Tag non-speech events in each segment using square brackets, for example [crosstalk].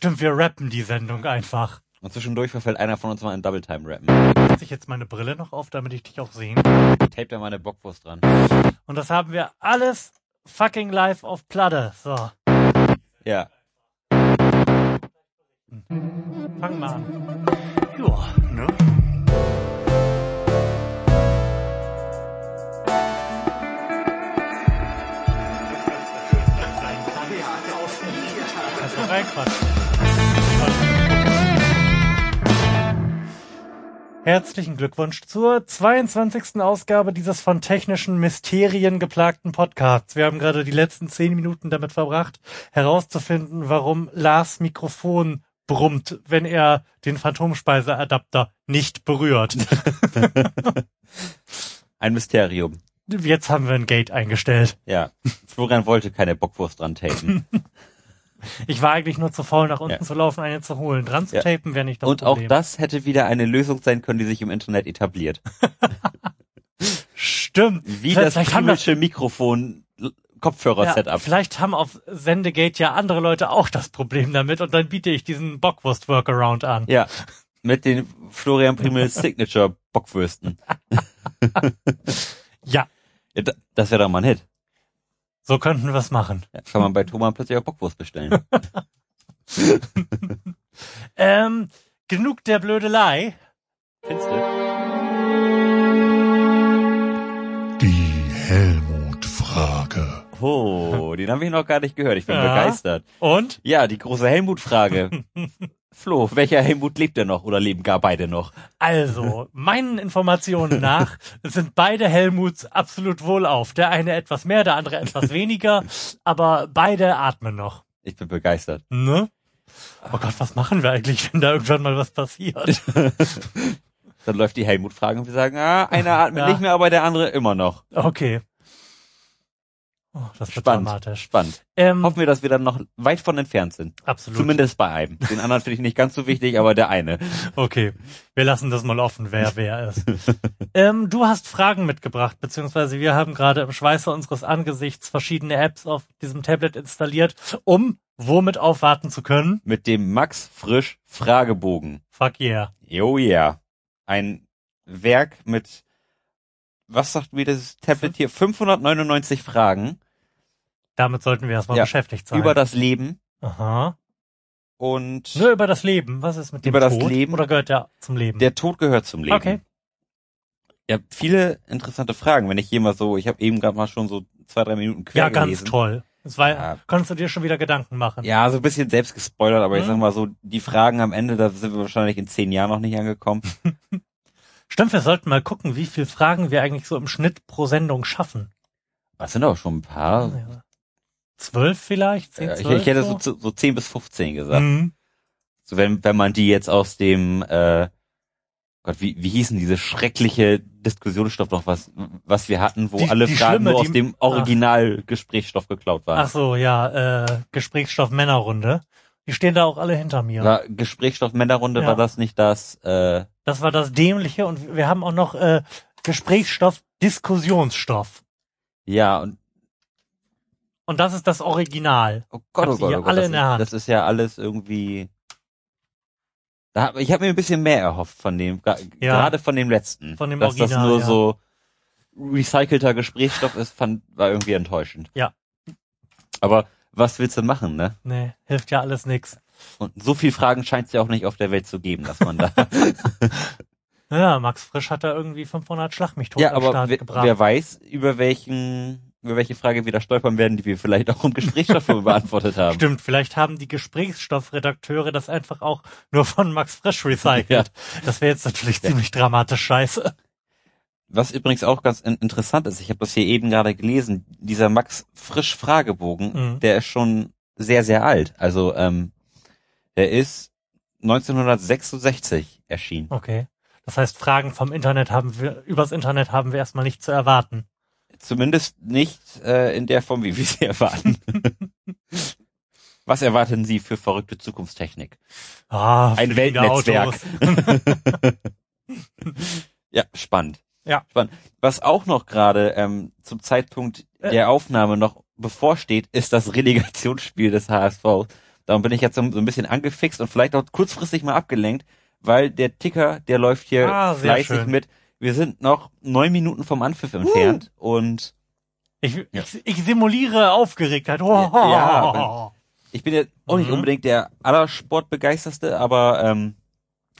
Stimmt, wir rappen die Sendung einfach. Und zwischendurch verfällt einer von uns mal in Double Time rappen. Setze ich jetzt meine Brille noch auf, damit ich dich auch sehen Tape da mal eine Bockwurst dran. Und das haben wir alles fucking live auf Platte. So, Ja. fang mal an. Ja, ne? Reinquatschen. Herzlichen Glückwunsch zur 22. Ausgabe dieses von technischen Mysterien geplagten Podcasts. Wir haben gerade die letzten zehn Minuten damit verbracht, herauszufinden, warum Lars Mikrofon brummt, wenn er den Phantomspeiseadapter nicht berührt. [laughs] Ein Mysterium. Jetzt haben wir ein Gate eingestellt. Ja. Florian wollte keine Bockwurst dran tapen. [laughs] Ich war eigentlich nur zu faul, nach unten Ja. zu laufen, eine zu holen. Dran zu Ja. tapen wäre nicht das Und auch Problem. das hätte wieder eine Lösung sein können, die sich im Internet etabliert. [laughs] Stimmt. Wie Vielleicht das himmlische Mikrofon Ja, Kopfhörer-Setup. vielleicht haben auf Sendegate ja andere Leute auch das Problem damit und dann biete ich diesen Bockwurst-Workaround an. Ja. Mit den Florian Primel [laughs] Signature Bockwürsten. Ja, Ja, da- das wäre doch mal ein Hit. So könnten wir es machen. Ja, kann man bei Thomann plötzlich auch Bockwurst bestellen. [laughs] Ähm, genug der Blödelei. Findest du? Die Helmut-Frage. Oh, den habe ich noch gar nicht gehört. Ich bin Ja. begeistert. Und? Ja, die große Helmut-Frage. [laughs] Flo, welcher Helmut lebt denn noch oder leben gar beide noch? Also, meinen Informationen nach sind beide Helmuts absolut wohlauf. Der eine etwas mehr, der andere etwas [laughs] weniger, aber beide atmen noch. Ich bin begeistert. Ne? Oh Gott, was machen wir eigentlich, wenn da irgendwann mal was passiert? [laughs] Dann läuft die Helmut-Frage und wir sagen, ah, einer atmet Ja. nicht mehr, aber der andere immer noch. Okay. Oh, das wird Spannend. dramatisch. Spannend. Ähm, Hoffen wir, dass wir dann noch weit von entfernt sind. absolut. Zumindest bei einem. Den anderen finde ich nicht ganz so wichtig, aber der eine. Okay, wir lassen das mal offen, wer [laughs] wer ist. ähm, du hast Fragen mitgebracht, beziehungsweise wir haben gerade im Schweiße unseres Angesichts verschiedene Apps auf diesem Tablet installiert, um womit aufwarten zu können. Mit dem Max Frisch Fragebogen. Fuck yeah. Oh yeah. Ein Werk mit, was sagt mir das Tablet hier? 599 Fragen Damit sollten wir erstmal Ja, beschäftigt sein. über das Leben Aha. und Nur über das Leben. Was ist mit dem Über das Tod? Leben? Oder gehört der zum Leben? der Tod gehört zum Leben. Okay. Ja, viele interessante Fragen. Wenn ich hier mal so, ich habe eben gerade mal schon so zwei, drei Minuten quer ja, ganz gelesen. toll. Das war, Ja. konntest du dir schon wieder Gedanken machen. Ja, so ein bisschen selbst gespoilert, aber ich Mhm. sag mal so, die Fragen am Ende, da sind wir wahrscheinlich in zehn Jahren noch nicht angekommen. [laughs] Stimmt, wir sollten mal gucken, wie viele Fragen wir eigentlich so im Schnitt pro Sendung schaffen. Das sind auch schon ein paar. Ja. Zwölf vielleicht? Zehn, Ja, ich, ich hätte so, so, so 10 bis 15 gesagt. Mhm. So wenn, wenn man die jetzt aus dem, äh, Gott, wie, wie hießen diese schreckliche Diskussionsstoff noch, was, was wir hatten, wo Die- alle die Fragen nur aus dem Original-Gesprächsstoff geklaut waren. Ach so, ja, äh, Gesprächsstoff Männerrunde. Die stehen da auch alle hinter mir. War Gesprächsstoff Männerrunde, Ja. war das nicht das, äh, Das war das Dämliche und wir haben auch noch äh, Gesprächsstoff Diskussionsstoff. ja, und Und das ist das Original. Oh Gott, oh Gott, oh Gott. alle das, in der ist, Hand. das ist ja alles irgendwie. Da, hab- ich habe mir ein bisschen mehr erhofft von dem, Ja. gerade von dem letzten. Von dem Dass das Original, nur ja. so recycelter Gesprächsstoff ist, fand, war irgendwie enttäuschend. Ja. Aber was willst du machen, ne? Nee, hilft ja alles nix. Und so viel Fragen scheint es ja auch nicht auf der Welt zu geben, dass man da. [laughs] [laughs] Ja, Max Frisch hat da irgendwie 500 Schlag mich tot ja, aber Start wer, gebracht. wer weiß, über welchen, über welche Frage wir da stolpern werden, die wir vielleicht auch im Gesprächsstoff beantwortet haben. Stimmt, vielleicht haben die Gesprächsstoffredakteure das einfach auch nur von Max Frisch recycelt. [laughs] Das wäre jetzt natürlich ziemlich dramatisch scheiße. Was übrigens auch ganz in interessant ist, ich habe das hier eben gerade gelesen, dieser Max Frisch Fragebogen, Mhm. der ist schon sehr, sehr alt. Also ähm, der ist 1966 erschienen. Okay. Das heißt, Fragen vom Internet haben wir, übers Internet haben wir erstmal nicht zu erwarten. Zumindest nicht äh, in der Form, wie wir sie erwarten. [laughs] Was erwarten Sie für verrückte Zukunftstechnik? Ah, Ein Weltnetzwerk. [laughs] [laughs] Ja, spannend. Ja. Spannend. Was auch noch gerade ähm, zum Zeitpunkt Äh. der Aufnahme noch bevorsteht, ist das Relegationsspiel des HSV. Darum bin ich jetzt so, ein bisschen angefixt und vielleicht auch kurzfristig mal abgelenkt, weil der Ticker, der läuft hier Ah, fleißig schön. mit. Wir sind noch neun Minuten vom Anpfiff entfernt und Ich, ich, ich simuliere Aufgeregtheit. Oh, Ja, ich bin ja auch nicht Mhm. unbedingt der allersportbegeisterste, aber ähm,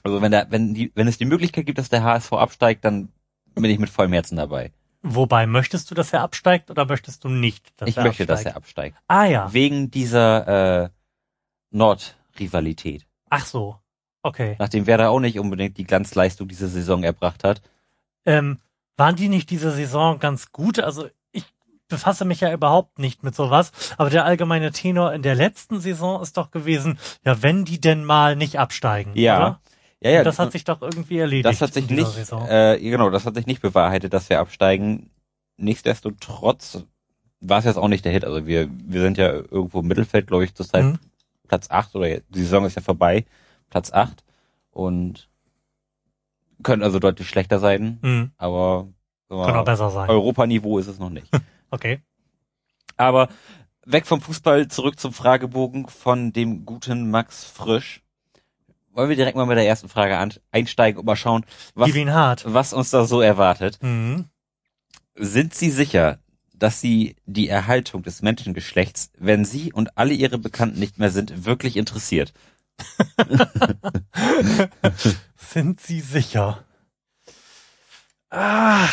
also wenn der, wenn die, wenn es die Möglichkeit gibt, dass der HSV absteigt, dann bin ich mit vollem Herzen dabei. Wobei, möchtest du, dass er absteigt oder möchtest du nicht, dass ich er möchte, absteigt? dass er absteigt. Ah ja. Wegen dieser äh, Nord-Rivalität. Ach so. Okay. Nachdem Werder auch nicht unbedingt die Glanzleistung diese Saison erbracht hat. Ähm, waren die nicht diese Saison ganz gut? Also ich befasse mich ja überhaupt nicht mit sowas, aber der allgemeine Tenor in der letzten Saison ist doch gewesen, ja, wenn die denn mal nicht absteigen. Ja. Oder? Ja, ja. Und das hat sich doch irgendwie erledigt. das hat sich nicht, Saison. äh, genau, das hat sich nicht bewahrheitet, dass wir absteigen. Nichtsdestotrotz war es jetzt auch nicht der Hit. Also wir, wir sind ja irgendwo im Mittelfeld, glaube ich, zurzeit Mhm. Platz 8 oder die Saison ist ja vorbei, Platz 8 und können also deutlich schlechter sein, Hm, aber mal, auch besser sein. Europaniveau ist es noch nicht. [laughs] Okay. aber weg vom Fußball zurück zum Fragebogen von dem guten Max Frisch. Wollen wir direkt mal mit der ersten Frage an, einsteigen und mal schauen, was, was uns da so erwartet. Mhm. Sind Sie sicher, dass Sie die Erhaltung des Menschengeschlechts, wenn Sie und alle Ihre Bekannten nicht mehr sind, wirklich interessiert? [laughs] Sind Sie sicher? Ah,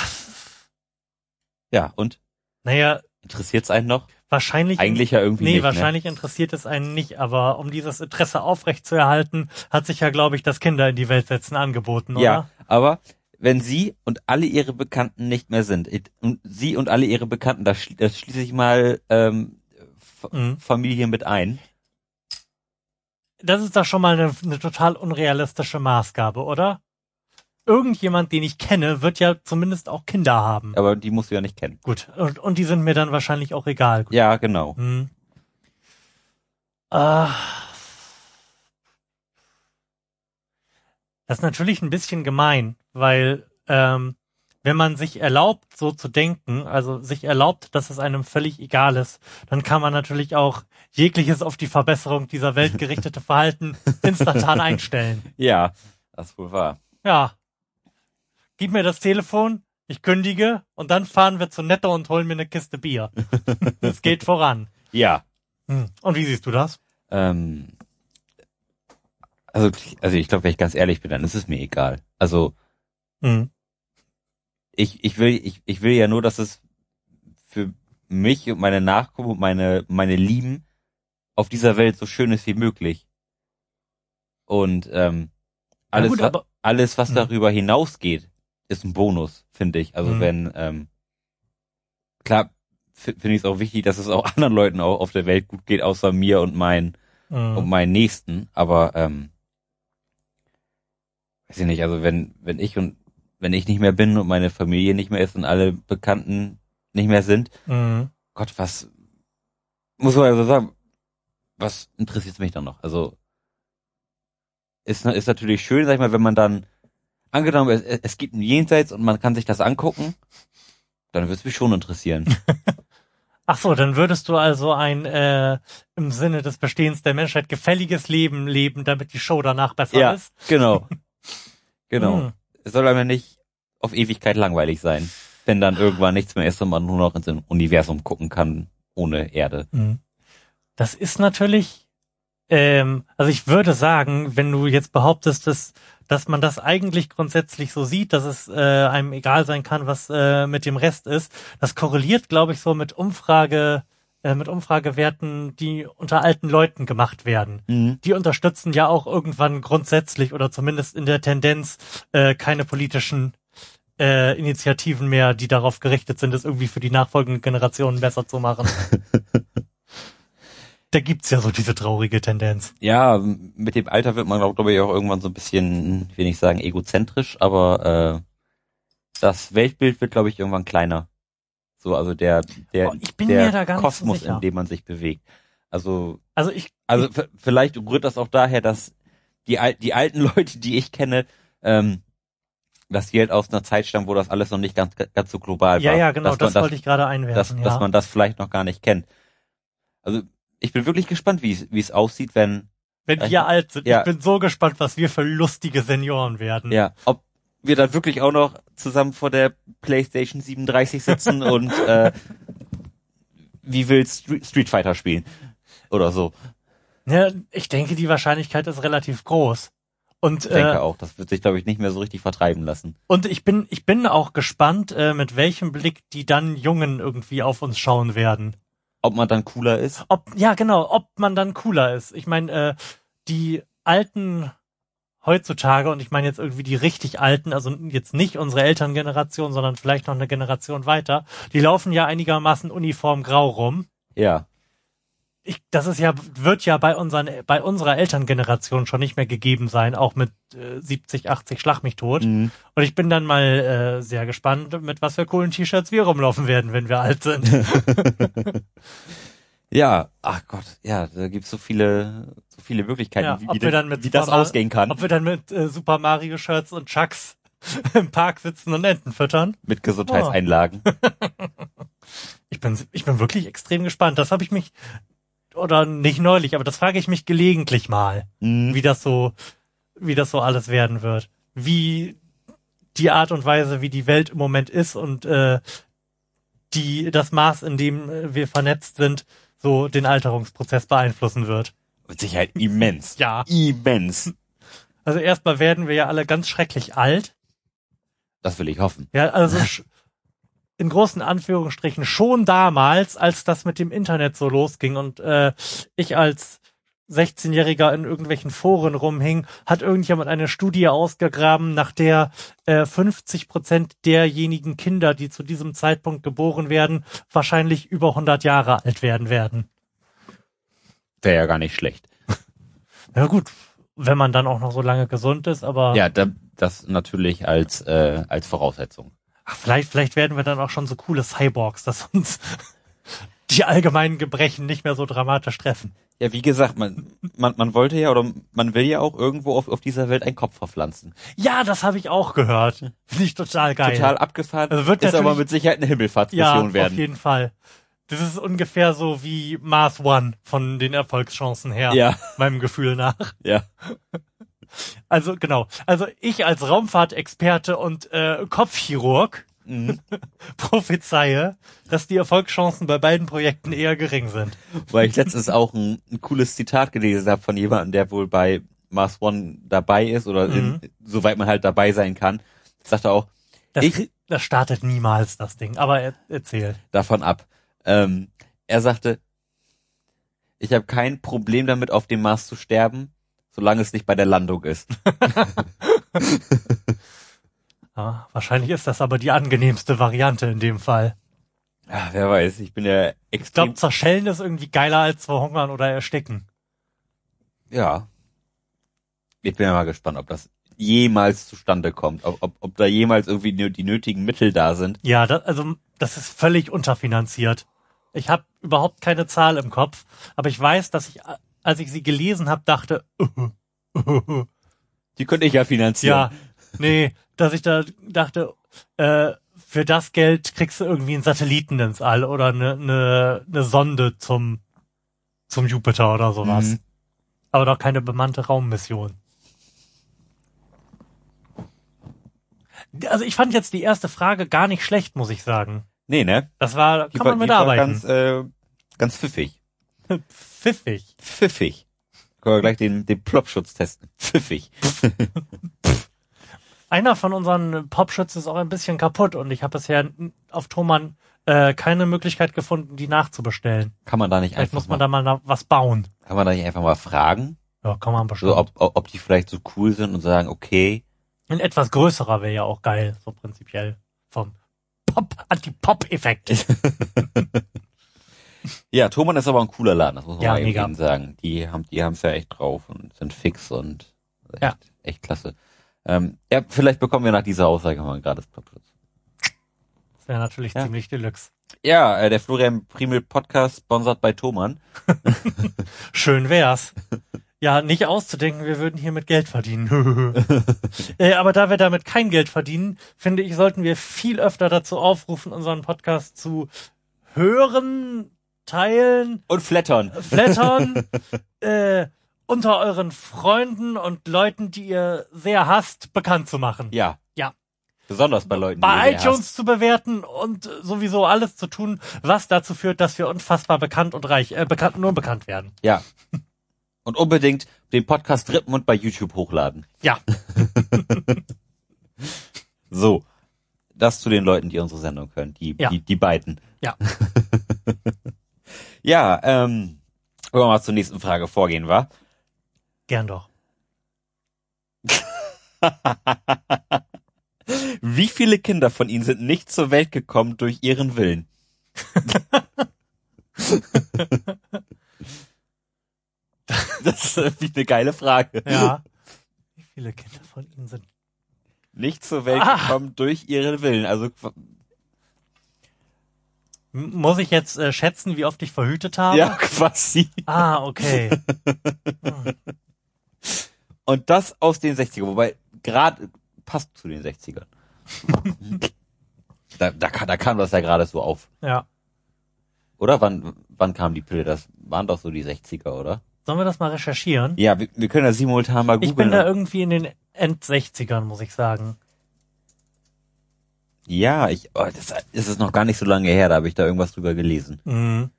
Ja, und? naja, Interessiert's einen noch? Wahrscheinlich. Eigentlich ja irgendwie Nee, nicht. wahrscheinlich interessiert es einen nicht, aber um dieses Interesse aufrechtzuerhalten, hat sich ja, glaube ich, das Kinder in die Welt setzen angeboten, Ne? oder? Ja, aber wenn Sie und alle Ihre Bekannten nicht mehr sind, und Sie und alle Ihre Bekannten, das, schli- das schließe ich mal ähm, F Mhm. Familie mit ein. Das ist doch schon mal eine, eine total unrealistische Maßgabe, oder? Irgendjemand, den ich kenne, wird ja zumindest auch Kinder haben. Aber die musst du ja nicht kennen. Gut, und, und die sind mir dann wahrscheinlich auch egal. Gut. Ja, genau. Hm. Ah. Das ist natürlich ein bisschen gemein, weil ähm, wenn man sich erlaubt, so zu denken, also sich erlaubt, dass es einem völlig egal ist, dann kann man natürlich auch jegliches auf die Verbesserung dieser Welt gerichtete [laughs] Verhalten instantan einstellen. Ja, das ist wohl wahr. Ja. Gib mir das Telefon, ich kündige und dann fahren wir zu Netto und holen mir eine Kiste Bier. [laughs] Es geht voran. Ja. Hm. Und wie siehst du das? Ähm, also, also ich glaube, wenn ich ganz ehrlich bin, dann ist es mir egal. Also Hm. ich, ich will, ich, ich will ja nur, dass es für mich und meine Nachkommen und meine, meine Lieben auf dieser Welt so schön ist wie möglich. Und ähm, alles, gut, wa- aber- alles, was Mhm. darüber hinausgeht, ist ein Bonus, finde ich. Also Mhm. wenn, ähm, klar, fi- finde ich es auch wichtig, dass es auch [laughs] anderen Leuten auch auf der Welt gut geht, außer mir und mein, Hm. und meinen Nächsten, aber ähm, weiß ich nicht, also wenn, wenn ich und wenn ich nicht mehr bin und meine Familie nicht mehr ist und alle Bekannten nicht mehr sind, Hm. Gott, was muss man also sagen, was interessiert mich dann noch? Also ist, ist natürlich schön, sag ich mal, wenn man dann angenommen, es, es gibt ein Jenseits und man kann sich das angucken, dann würde es mich schon interessieren. [laughs] Ach so, dann würdest du also ein äh, im Sinne des Bestehens der Menschheit gefälliges Leben leben, damit die Show danach besser ja, ist. genau. [laughs] Genau. Hm. Es soll aber nicht auf Ewigkeit langweilig sein, wenn dann irgendwann nichts mehr ist und man nur noch ins Universum gucken kann ohne Erde. Hm. Das ist natürlich, ähm, also ich würde sagen, wenn du jetzt behauptest, dass, dass man das eigentlich grundsätzlich so sieht, dass es äh, einem egal sein kann, was äh, mit dem Rest ist, das korreliert, glaube ich, so mit Umfrage, äh, mit Umfragewerten, die unter alten Leuten gemacht werden. Mhm. die unterstützen ja auch irgendwann grundsätzlich oder zumindest in der Tendenz äh, keine politischen äh, Initiativen mehr, die darauf gerichtet sind, es irgendwie für die nachfolgenden Generationen besser zu machen. [laughs] da gibt's ja so diese traurige Tendenz. Ja, mit dem Alter wird man, glaube ich, auch irgendwann so ein bisschen, ich will nicht sagen egozentrisch, aber äh, das Weltbild wird, glaube ich, irgendwann kleiner. So, also der, der, Oh, ich bin der mir da gar nicht so Kosmos, sicher. in dem man sich bewegt. Also, Also ich, also vielleicht rührt das auch daher, dass die, al die alten [laughs] Leute, die ich kenne, ähm, dass die halt aus einer Zeit stammen, wo das alles noch nicht ganz, ganz so global ja, war. ja, genau, dass das, man wollte ich gerade dass, einwerfen. dass ja. man das vielleicht noch gar nicht kennt. Also ich bin wirklich gespannt, wie es wie es aussieht, wenn Wenn Äh, wir alt sind. ja. Ich bin so gespannt, was wir für lustige Senioren werden. ja, ob wir dann wirklich auch noch zusammen vor der PlayStation 37 sitzen [laughs] und äh, wie will Street, Street Fighter spielen oder so. Ja, ich denke, die Wahrscheinlichkeit ist relativ groß. Und, Ich denke äh, auch, das wird sich glaube ich nicht mehr so richtig vertreiben lassen. und ich bin, ich bin auch gespannt, äh, mit welchem Blick die dann Jungen irgendwie auf uns schauen werden. Ob man dann cooler ist? Ob, ja, genau, ob man dann cooler ist. Ich meine, äh, die alten heutzutage, und ich meine jetzt irgendwie die richtig alten, also jetzt nicht unsere Elterngeneration, sondern vielleicht noch eine Generation weiter, die laufen ja einigermaßen uniform grau rum. Ja. Ich, das ist ja, wird ja bei unseren, bei unserer Elterngeneration schon nicht mehr gegeben sein, auch mit äh, 70, 80 Schlag mich tot. Mhm. Und ich bin dann mal äh, sehr gespannt, mit was für coolen T-Shirts wir rumlaufen werden, wenn wir alt sind. [laughs] Ja, ach Gott, ja, da gibt's so viele, so viele Möglichkeiten, Ja, wie, wie, das- wie das ausgehen kann Ob wir dann mit äh, Super Mario Shirts und Chucks [laughs] im Park sitzen und Enten füttern. mit Gesundheitseinlagen. [laughs] Ich bin, ich bin wirklich extrem gespannt. Das habe ich mich, oder nicht neulich, aber das frage ich mich gelegentlich mal, Mhm. wie das so, wie das so alles werden wird. Wie die Art und Weise, wie die Welt im Moment ist und äh, die das Maß, in dem äh, wir vernetzt sind, so den Alterungsprozess beeinflussen wird. Mit Sicherheit immens. Ja. Immens. Also erstmal werden wir ja alle ganz schrecklich alt. Das will ich hoffen. Ja, also [laughs] in großen Anführungsstrichen schon damals, als das mit dem Internet so losging und äh, ich als 16-Jähriger in irgendwelchen Foren rumhing, hat irgendjemand eine Studie ausgegraben, nach der äh, 50 Prozent derjenigen Kinder, die zu diesem Zeitpunkt geboren werden, wahrscheinlich über 100 Jahre alt werden werden. Wäre ja gar nicht schlecht. [laughs] Na gut, wenn man dann auch noch so lange gesund ist, aber Ja, da, das natürlich als, äh, als Voraussetzung. Ach, vielleicht, vielleicht werden wir dann auch schon so coole Cyborgs, dass uns [laughs] die allgemeinen Gebrechen nicht mehr so dramatisch treffen. Ja, wie gesagt, man, man, man wollte ja oder man will ja auch irgendwo auf, auf dieser Welt einen Kopf verpflanzen. Ja, das habe ich auch gehört. Finde ich total geil. Total abgefahren. Also wird ist aber mit Sicherheit eine ja, Himmelfahrtsmission auf werden. jeden Fall. Das ist ungefähr so wie Mars One von den Erfolgschancen her, Ja, meinem Gefühl nach. ja. Also genau. Also ich als Raumfahrtexperte und äh, Kopfchirurg Mhm. [laughs] prophezeie, dass die Erfolgschancen bei beiden Projekten eher gering sind. Weil ich letztens auch ein, ein cooles Zitat gelesen habe von jemandem, der wohl bei Mars One dabei ist oder in, Mhm. soweit man halt dabei sein kann. Sagte auch Das, Ich- das startet niemals, das Ding. Aber er, erzähl. davon ab. Ähm, er sagte, ich habe kein Problem damit, auf dem Mars zu sterben, solange es nicht bei der Landung ist. Ja, [laughs] wahrscheinlich ist das aber die angenehmste Variante in dem Fall. Ja, wer weiß, ich bin ja Ich extrem. glaube, zerschellen ist irgendwie geiler als verhungern oder ersticken. ja. Ich bin ja mal gespannt, ob das jemals zustande kommt, ob, ob, ob da jemals irgendwie die nötigen Mittel da sind. Ja, das, also das ist völlig unterfinanziert. Ich habe überhaupt keine Zahl im Kopf, aber ich weiß, dass ich, als ich sie gelesen habe, dachte, Die könnte ich ja finanzieren. ja, nee, dass ich da dachte, äh, für das Geld kriegst du irgendwie einen Satelliten ins All oder eine ne, ne Sonde zum zum Jupiter oder sowas. Mhm. Aber doch keine bemannte Raummission. Also ich fand jetzt die erste Frage gar nicht schlecht, muss ich sagen. Nee, ne? Das war, Die kann war, man die war mitarbeiten. ganz, äh, ganz pfiffig. [laughs] Pfiffig. Pfiffig. Können wir gleich den, den Plopschutz testen. Pfiffig. [laughs] Einer von unseren Popschütz ist auch ein bisschen kaputt und ich habe bisher auf Thomann äh, keine Möglichkeit gefunden, die nachzubestellen. Kann man da nicht Vielleicht einfach muss man mal, da mal was bauen. kann man da nicht einfach mal fragen? Ja, kann man bestimmt. So, ob, ob, ob die vielleicht so cool sind und sagen, okay, Ein etwas größerer wäre ja auch geil, so prinzipiell. Vom Pop, Anti-Pop-Effekt. [laughs] Ja, Thomann ist aber ein cooler Laden, das muss man Ja, mal eben sagen. Die haben die haben's ja echt drauf und sind fix und echt, Ja. echt klasse. Ähm, ja, vielleicht bekommen wir nach dieser Aussage mal ein gratis Plopschutz. Das wäre natürlich Ja. ziemlich deluxe. Ja, äh, der Florian Primel Podcast sponsert bei Thomann. [laughs] Schön wär's. Ja, nicht auszudenken, wir würden hier mit Geld verdienen. [laughs] äh, aber da wir damit kein Geld verdienen, finde ich, sollten wir viel öfter dazu aufrufen, unseren Podcast zu hören, teilen, Und flattern. flattern, [laughs] äh, unter euren Freunden und Leuten, die ihr sehr hasst, bekannt zu machen. Ja. Ja. Besonders bei Leuten, die Bei ihr sehr iTunes zu bewerten und sowieso alles zu tun, was dazu führt, dass wir unfassbar bekannt und reich, äh, bekannt, nur bekannt werden. hasst. Ja. Und unbedingt den Podcast Rippenmund bei YouTube hochladen. Ja. [laughs] So. Das zu den Leuten, die unsere Sendung hören. Die, Ja. die, die beiden. Ja. [laughs] Ja, ähm, wollen wir mal zur nächsten Frage vorgehen, wa? Gern doch. [laughs] Wie viele Kinder von Ihnen sind nicht zur Welt gekommen durch Ihren Willen? [laughs] das ist irgendwie eine geile Frage. Ja. Wie viele Kinder von Ihnen sind? Nicht zur Welt Ah. gekommen durch Ihren Willen. Also Muss ich jetzt äh, schätzen, wie oft ich verhütet habe? ja, [laughs] quasi. Ah, okay. [laughs] Und das aus den 60ern, wobei gerade passt zu den 60ern. da, da, kam- da kam das ja gerade so auf. Ja. Oder? Wann, wann kam die Pille? Das waren doch so die 60er, oder? Sollen wir das mal recherchieren? Ja, wir, wir können ja simultan mal googeln. Ich bin da irgendwie in den End-60ern, muss ich sagen. Ja, ich, oh, das ist es noch gar nicht so lange her, da habe ich da irgendwas drüber gelesen. Mhm.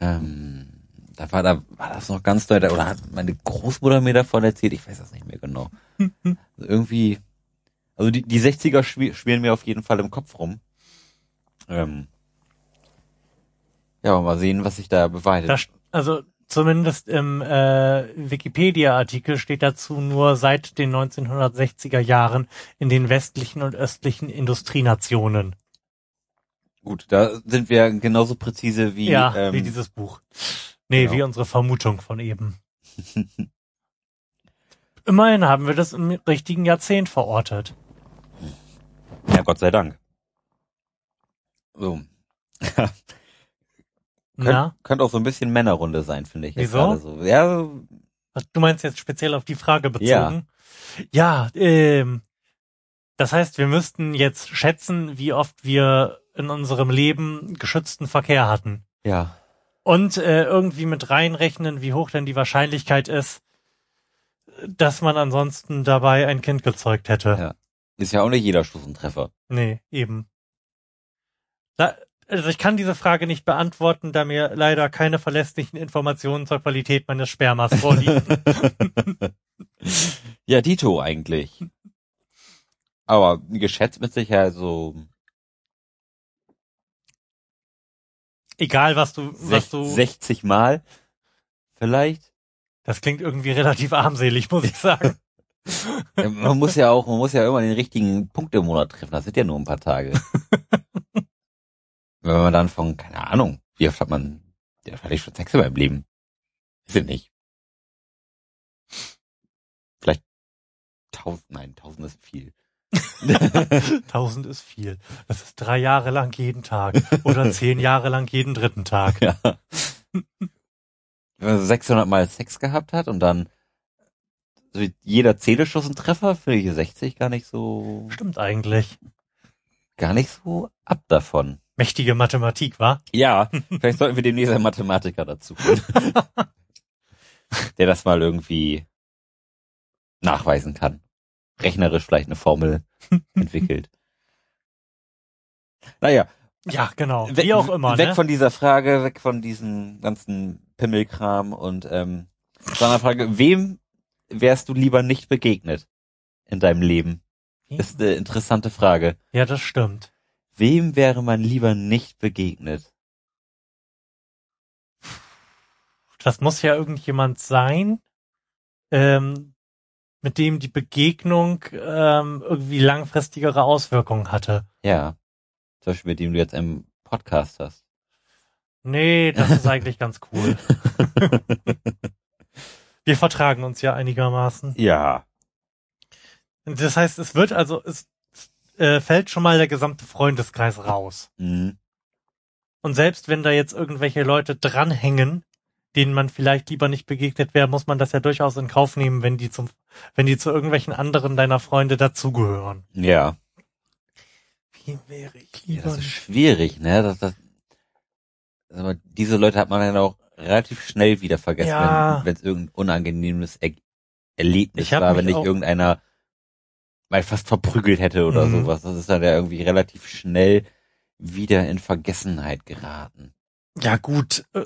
Ähm, da war da war das noch ganz deutlich, oder hat meine Großmutter mir davon erzählt, ich weiß das nicht mehr genau. [laughs] also irgendwie, also die, die 60er schwi- spielen mir auf jeden Fall im Kopf rum. Ähm, ja, mal sehen, was sich da st- also zumindest im äh, Wikipedia-Artikel steht dazu nur seit den 1960er Jahren in den westlichen und östlichen Industrienationen. Gut, da sind wir genauso präzise wie, ja, ähm, wie dieses Buch. Nee, genau. wie unsere Vermutung von eben. [laughs] Immerhin haben wir das im richtigen Jahrzehnt verortet. ja, Gott sei Dank. So. [laughs] Könnt, Na, könnte auch so ein bisschen Männerrunde sein, finde ich. Wieso? So. Ja, du meinst jetzt speziell auf die Frage bezogen? Ja, ähm, das heißt, wir müssten jetzt schätzen, wie oft wir in unserem Leben geschützten Verkehr hatten. ja. Und äh, irgendwie mit reinrechnen, wie hoch denn die Wahrscheinlichkeit ist, dass man ansonsten dabei ein Kind gezeugt hätte. Ja. Ist ja auch nicht jeder Schuss ein Treffer. Nee, eben. Da, also ich kann diese Frage nicht beantworten, da mir leider keine verlässlichen Informationen zur Qualität meines Spermas vorliegen. [laughs] ja, Dito eigentlich. Aber geschätzt mit Sicherheit so Egal, was du, was du, 60 Mal vielleicht. das klingt irgendwie relativ armselig, muss ich sagen. [laughs] Man muss ja auch, man muss ja immer den richtigen Punkt im Monat treffen. Das sind ja nur ein paar Tage. [laughs] Wenn man dann von, keine Ahnung, wie oft hat man, ja, hatte ich schon Sex in meinem Leben? Ist es nicht. Vielleicht tausend, nein, tausend ist viel. [laughs] Tausend ist viel. Das ist drei Jahre lang jeden Tag oder [laughs] zehn Jahre lang jeden dritten Tag. Ja. Wenn man so 600 Mal Sex gehabt hat und dann so wie jeder Zähleschuss ein Treffer, finde ich 60 gar nicht so, Stimmt eigentlich. gar nicht so ab davon. Mächtige Mathematik, war? Ja, vielleicht sollten wir demnächst einen Mathematiker dazu holen. der das mal irgendwie nachweisen kann. Rechnerisch vielleicht eine Formel entwickelt. Naja, Ja, genau. weg, Wie auch immer, weg ne? von dieser Frage, weg von diesem ganzen Pimmelkram und ähm, zu einer Frage, wem wärst du lieber nicht begegnet in deinem Leben? Ist eine interessante Frage. Ja, das stimmt. Wem wäre man lieber nicht begegnet? Das muss ja irgendjemand sein, ähm, mit dem die Begegnung ähm, irgendwie langfristigere Auswirkungen hatte. Ja. Zum Beispiel, mit dem du jetzt einen Podcast hast. Nee, das ist [laughs] eigentlich ganz cool. Wir vertragen uns ja einigermaßen. Ja. Das heißt, es wird also, es äh, fällt schon mal der gesamte Freundeskreis raus. Mhm. Und selbst wenn da jetzt irgendwelche Leute dranhängen, denen man vielleicht lieber nicht begegnet wäre, muss man das ja durchaus in Kauf nehmen, wenn die zum, wenn die zu irgendwelchen anderen deiner Freunde dazugehören. Ja. Wie wäre ich ja lieber das ist schwierig, ne? Das, das, aber diese Leute hat man dann auch relativ schnell wieder vergessen, Ja. wenn es irgendein unangenehmes er Erlebnis war, wenn nicht irgendeiner mal fast verprügelt hätte oder Mhm. sowas. Das ist dann ja irgendwie relativ schnell wieder in Vergessenheit geraten. Ja gut, äh,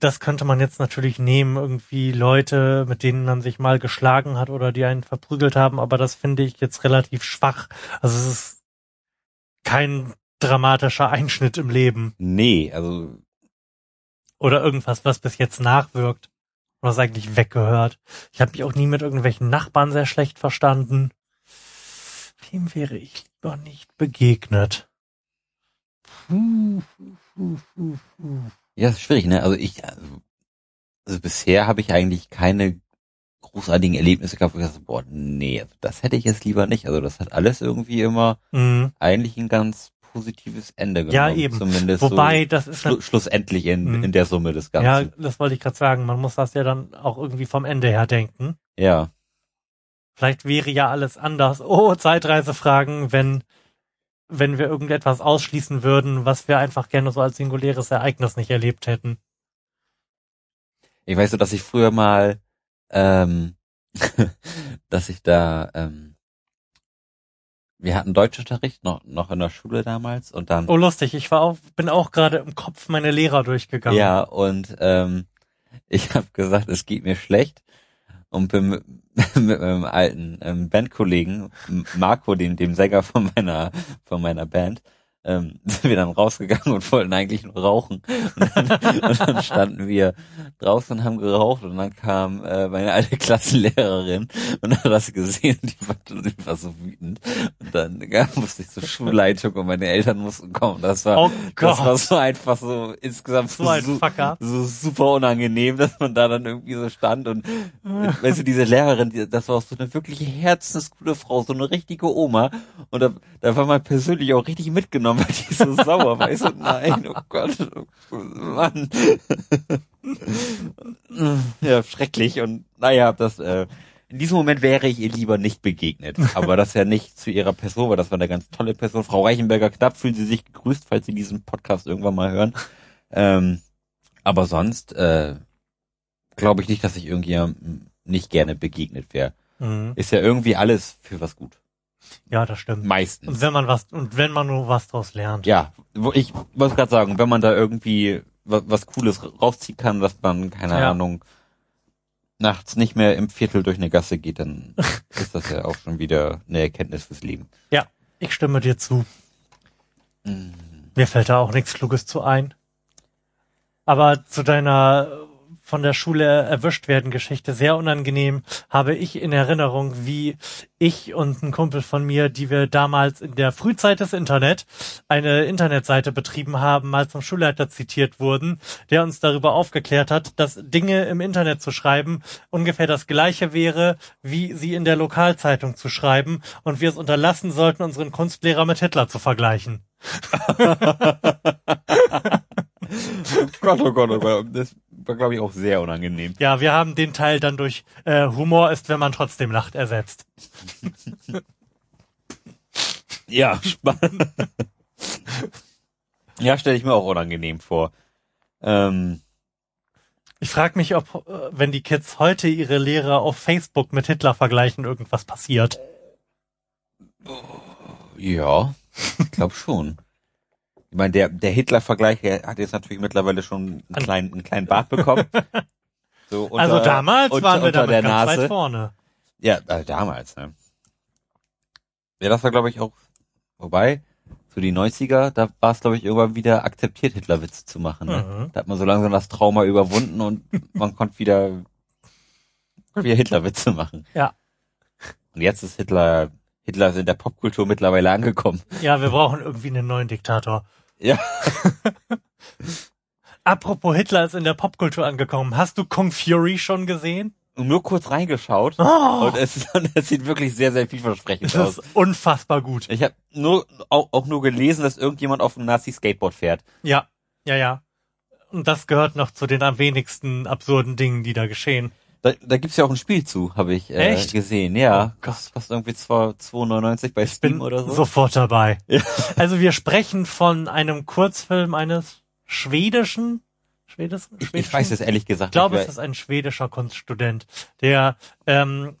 das könnte man jetzt natürlich nehmen, irgendwie Leute, mit denen man sich mal geschlagen hat oder die einen verprügelt haben, aber das finde ich jetzt relativ schwach. Also es ist kein dramatischer Einschnitt im Leben Nee, also oder irgendwas, was bis jetzt nachwirkt. Was eigentlich weggehört. Ich habe mich auch nie mit irgendwelchen Nachbarn sehr schlecht verstanden. Wem wäre ich lieber nicht begegnet? Puh, puh, puh. Ja, ist schwierig, ne? Also ich, also, also bisher habe ich eigentlich keine großartigen Erlebnisse gehabt, wo ich dachte, boah, nee, also das hätte ich jetzt lieber nicht. Also das hat alles irgendwie immer Mhm. eigentlich ein ganz positives Ende Ja, genommen. eben. Zumindest Wobei, das ist so schlu schlussendlich in, Mhm. in der Summe des Ja, Ganzen. das wollte ich gerade sagen. Man muss das ja dann auch irgendwie vom Ende her denken. Ja. Vielleicht wäre ja alles anders. Oh, Zeitreisefragen, wenn, wenn wir irgendetwas ausschließen würden, was wir einfach gerne so als singuläres Ereignis nicht erlebt hätten. Ich weiß so, dass ich früher mal, ähm, [laughs] dass ich da, ähm, wir hatten Deutschunterricht noch, noch in der Schule damals und dann Oh, lustig. Ich war auch, bin auch gerade im Kopf meine Lehrer durchgegangen. Ja, und ähm, [laughs] ich habe gesagt, es geht mir schlecht und bin [laughs] mit, meinem alten ähm, Bandkollegen Marco, dem, dem Sänger von meiner von meiner Band, ähm, [laughs] sind wir dann rausgegangen und wollten eigentlich nur rauchen. Und dann, [laughs] und dann standen wir draußen und haben geraucht und dann kam äh, meine alte Klassenlehrerin und hat das gesehen und die war, die war so wütend. Und dann ja, musste ich zur Schulleitung und meine Eltern mussten kommen. Das war Oh das war so einfach so insgesamt So Fucker. so super unangenehm, dass man da dann irgendwie so stand und weißt du, diese Lehrerin, die, das war auch so eine wirkliche herzensgute Frau, so eine richtige Oma und da, da war man persönlich auch richtig mitgenommen, weil die so sauer war. Ich so, nein, oh Gott, oh Mann. ja, schrecklich und naja, das, äh, in diesem Moment wäre ich ihr lieber nicht begegnet. Aber das ja nicht zu ihrer Person war. Das war eine ganz tolle Person. Frau Reichenberger Knapp, fühlen Sie sich gegrüßt, falls Sie diesen Podcast irgendwann mal hören. Ähm, aber sonst äh, glaube ich nicht, dass ich irgendjemandem nicht gerne begegnet wäre. Mhm. Ist ja irgendwie alles für was gut. Ja, das stimmt. Und Meistens. wenn man was, und wenn man nur was draus lernt. Ja, ich wollte gerade sagen, wenn man da irgendwie was, was Cooles rausziehen kann, dass man, keine Ja. Ahnung, nachts nicht mehr im Viertel durch eine Gasse geht, dann [laughs] ist das ja auch schon wieder eine Erkenntnis fürs Leben. Ich stimme dir zu. Mhm. Mir fällt da auch nichts Kluges zu ein. Aber zu deiner von der Schule erwischt werden Geschichte sehr unangenehm habe ich in Erinnerung, wie ich und ein Kumpel von mir, die wir damals in der Frühzeit des Internet eine Internetseite betrieben haben, mal zum Schulleiter zitiert wurden, der uns darüber aufgeklärt hat, dass Dinge im Internet zu schreiben ungefähr das gleiche wäre, wie sie in der Lokalzeitung zu schreiben und wir es unterlassen sollten, unseren Kunstlehrer mit Hitler zu vergleichen. [laughs] Gott, oh Gott, oh Gott. Das war, glaube ich, auch sehr unangenehm. Ja, wir haben den Teil dann durch äh, Humor ist, wenn man trotzdem lacht, ersetzt. [laughs] Ja, spannend. ja, stelle ich mir auch unangenehm vor. Ähm, Ich frage mich, ob, äh, wenn die Kids heute ihre Lehrer auf Facebook mit Hitler vergleichen, irgendwas passiert. ja, ich glaube schon. Ich meine, der, der Hitler-Vergleich der hat jetzt natürlich mittlerweile schon einen kleinen, einen kleinen Bart bekommen. [laughs] So unter, also damals unter, waren wir unter damit der ganz Nase. weit vorne. Ja, äh, damals, ne? Ja, das war, glaube ich, auch, wobei, so die 90er, da war es, glaube ich, irgendwann wieder akzeptiert, Hitlerwitze zu machen. Ne? Mhm. Da hat man so langsam das Trauma überwunden und [laughs] man konnte wieder, wieder Hitlerwitze machen. Ja. Und jetzt ist Hitler, Hitler ist in der Popkultur mittlerweile angekommen. Ja, wir brauchen irgendwie einen neuen Diktator. Ja. [laughs] Apropos Hitler ist in der Popkultur angekommen. Hast du Kung Fury schon gesehen? Nur kurz reingeschaut Oh, und es, [laughs] es sieht wirklich sehr, sehr vielversprechend das aus. ist unfassbar gut. Ich habe nur auch, auch nur gelesen, dass irgendjemand auf einem Nazi-Skateboard fährt. Ja, ja, ja. Und das gehört noch zu den am wenigsten absurden Dingen, die da geschehen. Da, da gibt's ja auch ein Spiel zu, habe ich äh, Echt? gesehen. Ja, Oh Gott. das kostet irgendwie zwar 2,99 bei Steam Bin oder so. sofort dabei. Ja. Also wir sprechen von einem Kurzfilm eines schwedischen, Schwedes, Ich, schwedischen ich weiß es ehrlich gesagt ich glaube, es ist ein schwedischer Kunststudent, der ähm,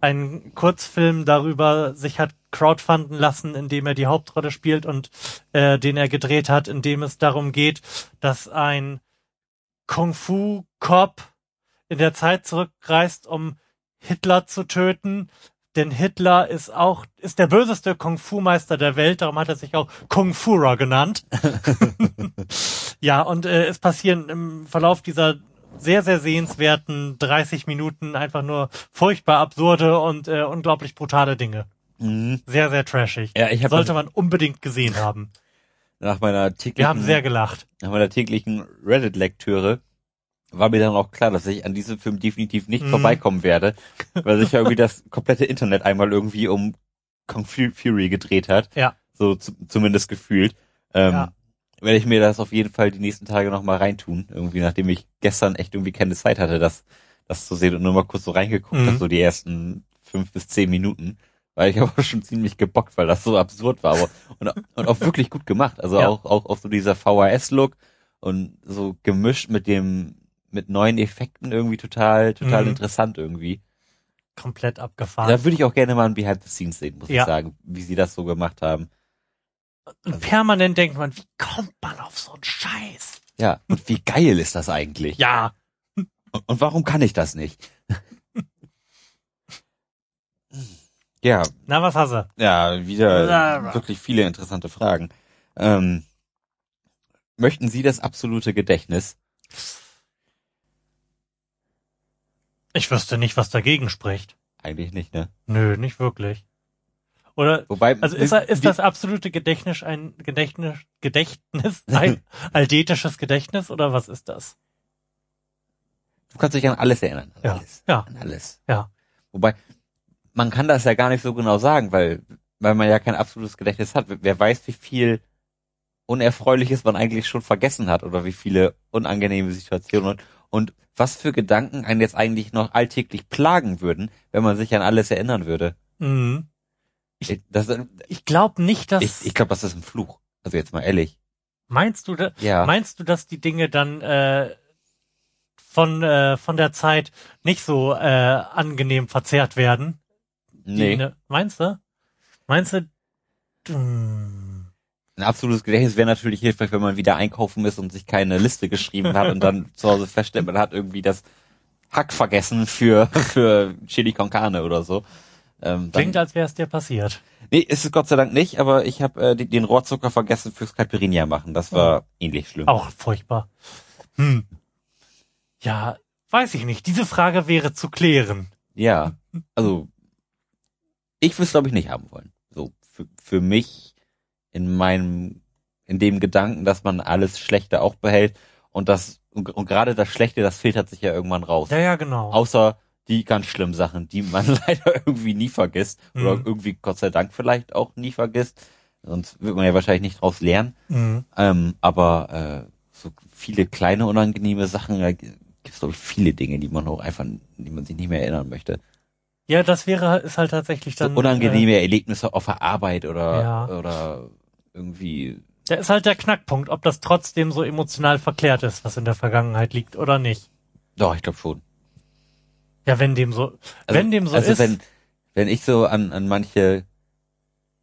einen Kurzfilm darüber sich hat crowdfunden lassen, in dem er die Hauptrolle spielt und äh, den er gedreht hat, in dem es darum geht, dass ein Kung-Fu-Cop in der Zeit zurückreist, um Hitler zu töten. Denn Hitler ist auch, ist der böseste Kung-Fu-Meister der Welt, darum hat er sich auch Kung-Furer genannt. [laughs] [laughs] ja, und äh, es passieren im Verlauf dieser sehr, sehr sehenswerten 30 Minuten einfach nur furchtbar absurde und äh, unglaublich brutale Dinge. Mhm. Sehr, sehr trashig. Ja, ich habe Sollte man unbedingt gesehen haben. nach meiner täglichen, Wir haben sehr gelacht. nach meiner täglichen Reddit-Lektüre war mir dann auch klar, dass ich an diesem Film definitiv nicht Mhm. vorbeikommen werde, weil sich ja irgendwie das komplette Internet einmal irgendwie um Kung Fu- Fury gedreht hat. Ja. So zu, zumindest gefühlt. Ähm, Ja. Werde ich mir das auf jeden Fall die nächsten Tage nochmal reintun. Irgendwie, nachdem ich gestern echt irgendwie keine Zeit hatte, das, das zu sehen und nur mal kurz so reingeguckt Mhm. habe, so die ersten fünf bis zehn Minuten. Weil ich [laughs] aber schon ziemlich gebockt, weil das so absurd war. Aber, und, und auch wirklich gut gemacht. Also Ja. auch, auch, auch so dieser VHS-Look und so gemischt mit dem, mit neuen Effekten irgendwie total, total Mhm. interessant irgendwie. Komplett abgefahren. Da würde ich auch gerne mal ein Behind the Scenes sehen, muss Ja. ich sagen, wie sie das so gemacht haben. Und permanent denkt man, wie kommt man auf so einen Scheiß? Ja, und wie geil ist das eigentlich? Ja, Und, warum kann ich das nicht? ja, na was hast du? ja, wieder wirklich viele interessante Fragen. Ähm, möchten Sie das absolute Gedächtnis? Ich wüsste nicht, was dagegen spricht. Eigentlich nicht, ne? Nö, nicht wirklich. Oder, Wobei, also ist, ist das absolute Gedächtnis ein Gedächtnis, Gedächtnis, [laughs] ein aldetisches Gedächtnis oder was ist das? du kannst dich an alles erinnern. An Ja. Alles. Ja. An alles. Ja. Wobei, man kann das ja gar nicht so genau sagen, weil, weil man ja kein absolutes Gedächtnis hat. Wer weiß, wie viel Unerfreuliches man eigentlich schon vergessen hat oder wie viele unangenehme Situationen und, was für Gedanken einen jetzt eigentlich noch alltäglich plagen würden, wenn man sich an alles erinnern würde. Mhm. Ich, das, Ich glaube nicht, dass, ich, ich glaube, das ist ein Fluch. Also jetzt mal ehrlich. meinst du, da, Ja. meinst du, dass die Dinge dann, äh, von, äh, von der Zeit nicht so, äh, angenehm verzerrt werden? Die nee. ne- meinst du? Meinst du, Hm. Ein absolutes Gedächtnis wäre natürlich hilfreich, wenn man wieder einkaufen ist und sich keine Liste geschrieben hat und dann zu Hause feststellt, man hat irgendwie das Hack vergessen für, für Chili con Carne oder so. Ähm, dann, Klingt, als wäre es dir passiert. nee, ist es Gott sei Dank nicht, aber ich habe äh, den, Rohrzucker vergessen fürs Caipirinha machen. Das war ähnlich schlimm. Auch furchtbar. Hm. Ja, weiß ich nicht. Diese Frage wäre zu klären. Ja, also ich würde es glaube ich nicht haben wollen. So für, für mich in meinem in dem Gedanken, dass man alles Schlechte auch behält und das und, und gerade das Schlechte, das filtert sich ja irgendwann raus. Ja, ja, genau. Außer die ganz schlimmen Sachen, die man [laughs] leider irgendwie nie vergisst oder Mhm. irgendwie Gott sei Dank vielleicht auch nie vergisst. Sonst wird man ja wahrscheinlich nicht draus lernen. Mhm. Ähm, aber äh, so viele kleine unangenehme Sachen, da gibt es glaube ich viele Dinge, die man auch einfach, die man sich nicht mehr erinnern möchte. Ja, das wäre, ist halt tatsächlich So dann. unangenehme Erlebnisse auf der Arbeit oder Ja. oder irgendwie. Da ist halt der Knackpunkt, ob das trotzdem so emotional verklärt ist, was in der Vergangenheit liegt oder nicht. Doch, ich glaube schon. Ja, wenn dem so, Also, wenn dem so also ist. wenn wenn ich so an an manche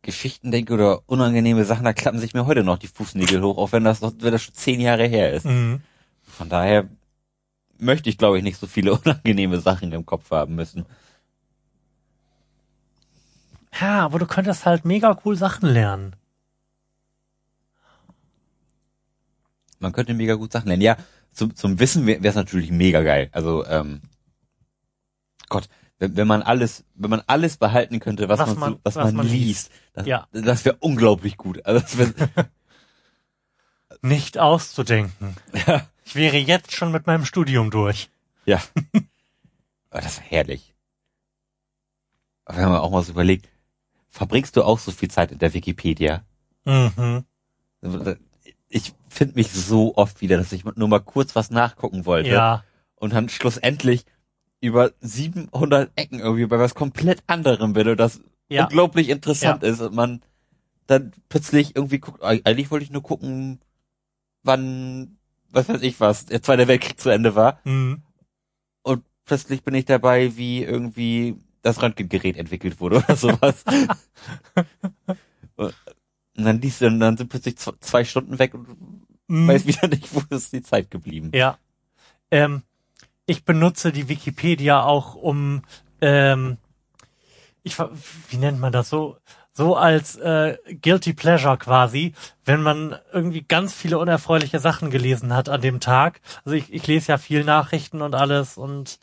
Geschichten denke oder unangenehme Sachen, da klappen sich mir heute noch die Fußnägel hoch, auch wenn das noch, wenn das schon zehn Jahre her ist. Mhm. Von daher möchte ich, glaube ich, nicht so viele [laughs] unangenehme Sachen im Kopf haben müssen. Ja, aber du könntest halt mega cool Sachen lernen. Man könnte mega gut Sachen lernen. Ja, zum, zum Wissen wäre es natürlich mega geil. Also, ähm, Gott, wenn, wenn man alles, wenn man alles behalten könnte, was, Was man, man- was, was man, man liest, das, Ja. das wäre unglaublich gut. Also das wär, [laughs] Nicht auszudenken. ja, [laughs] Ich wäre jetzt schon mit meinem Studium durch. ja. Aber das wäre herrlich. Aber wenn man auch mal so überlegt, verbringst du auch so viel Zeit in der Wikipedia? Mhm. Ich finde mich so oft wieder, dass ich nur mal kurz was nachgucken wollte. Ja. und dann schlussendlich über 700 Ecken irgendwie bei was komplett anderem bin und das Ja. wann, was weiß ich was, der Zweite Weltkrieg zu Ende war. Mhm. Und plötzlich bin ich dabei, wie irgendwie das Röntgengerät entwickelt wurde oder [laughs] sowas. [laughs] und dann liest du, und dann sind plötzlich zw- zwei Stunden weg und Mhm. weiß wieder [laughs] nicht, wo ist die Zeit geblieben. Ja. Ähm, ich benutze die Wikipedia auch um, ähm, ich, wie nennt man das so? So als äh, guilty pleasure quasi, wenn man irgendwie ganz viele unerfreuliche Sachen gelesen hat an dem Tag. Also ich, ich lese ja viel Nachrichten und alles und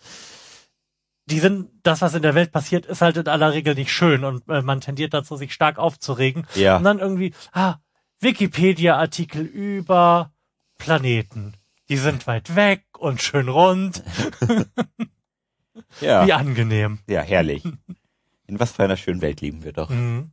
die sind, das, was in der Welt passiert, ist halt in aller Regel nicht schön und äh, man tendiert dazu, sich stark aufzuregen. Ja. Und dann irgendwie, ah, Wikipedia-Artikel über Planeten. Die sind weit weg und schön rund. [laughs] Ja. Wie angenehm. Ja, herrlich. In was für einer schönen Welt leben wir doch. Mhm.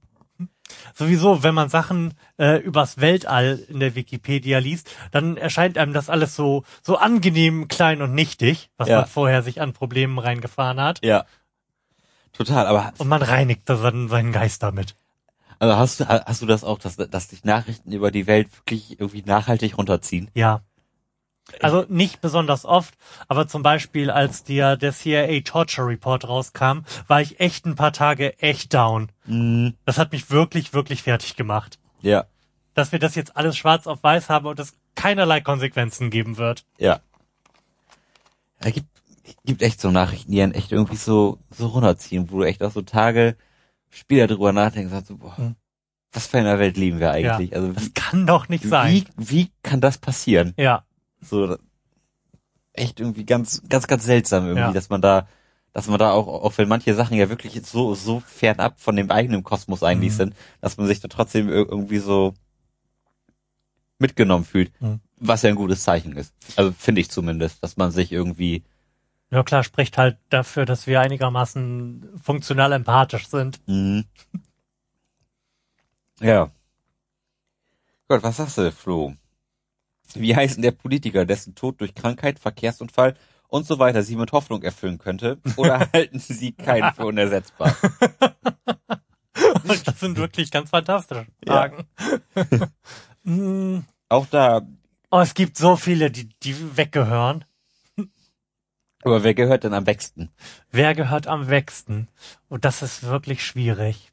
Sowieso, wenn man Sachen äh, übers Weltall in der Wikipedia liest, dann erscheint einem das alles so so angenehm klein und nichtig, was Ja. man vorher sich an Problemen reingefahren hat. Ja. Total, aber Und man reinigt dann seinen Geist damit. also hast du hast du das auch, dass, dass dich Nachrichten über die Welt wirklich irgendwie nachhaltig runterziehen? Ja. Also nicht besonders oft, aber zum Beispiel, als der, der CIA Torture Report rauskam, war ich echt ein paar Tage echt down. Mhm. Das hat mich wirklich, wirklich fertig gemacht. Ja, Dass wir das jetzt alles schwarz auf weiß haben und es keinerlei Konsequenzen geben wird. ja. Es gibt, gibt echt so Nachrichten, die einen echt irgendwie so, so runterziehen, wo du echt auch so Tage später drüber nachdenkst, und sagst so, boah, Mhm. was für einer Welt leben wir eigentlich? Also Das wie, kann doch nicht sein. wie, wie kann das passieren? Ja. So, echt irgendwie ganz, ganz, ganz seltsam irgendwie, Ja. dass man da, dass man da auch, auch wenn manche Sachen ja wirklich so, so fernab von dem eigenen Kosmos eigentlich Mhm. sind, dass man sich da trotzdem ir- irgendwie so mitgenommen fühlt, Mhm. was ja ein gutes Zeichen ist. Also finde ich zumindest, dass man sich irgendwie, Ja klar, spricht halt dafür, dass wir einigermaßen funktional empathisch sind. mhm. ja. Gott, was sagst du, Flo? Wie heißt denn der Politiker, dessen Tod durch Krankheit, Verkehrsunfall und so weiter sie mit Hoffnung erfüllen könnte? Oder [laughs] halten sie keinen für unersetzbar? Und [laughs] das sind wirklich ganz fantastische Ja. Fragen. Mm, [laughs] Auch da, oh, es gibt so viele, die, die weggehören. aber wer gehört denn am wächsten? Wer gehört am wächsten? Und das ist wirklich schwierig.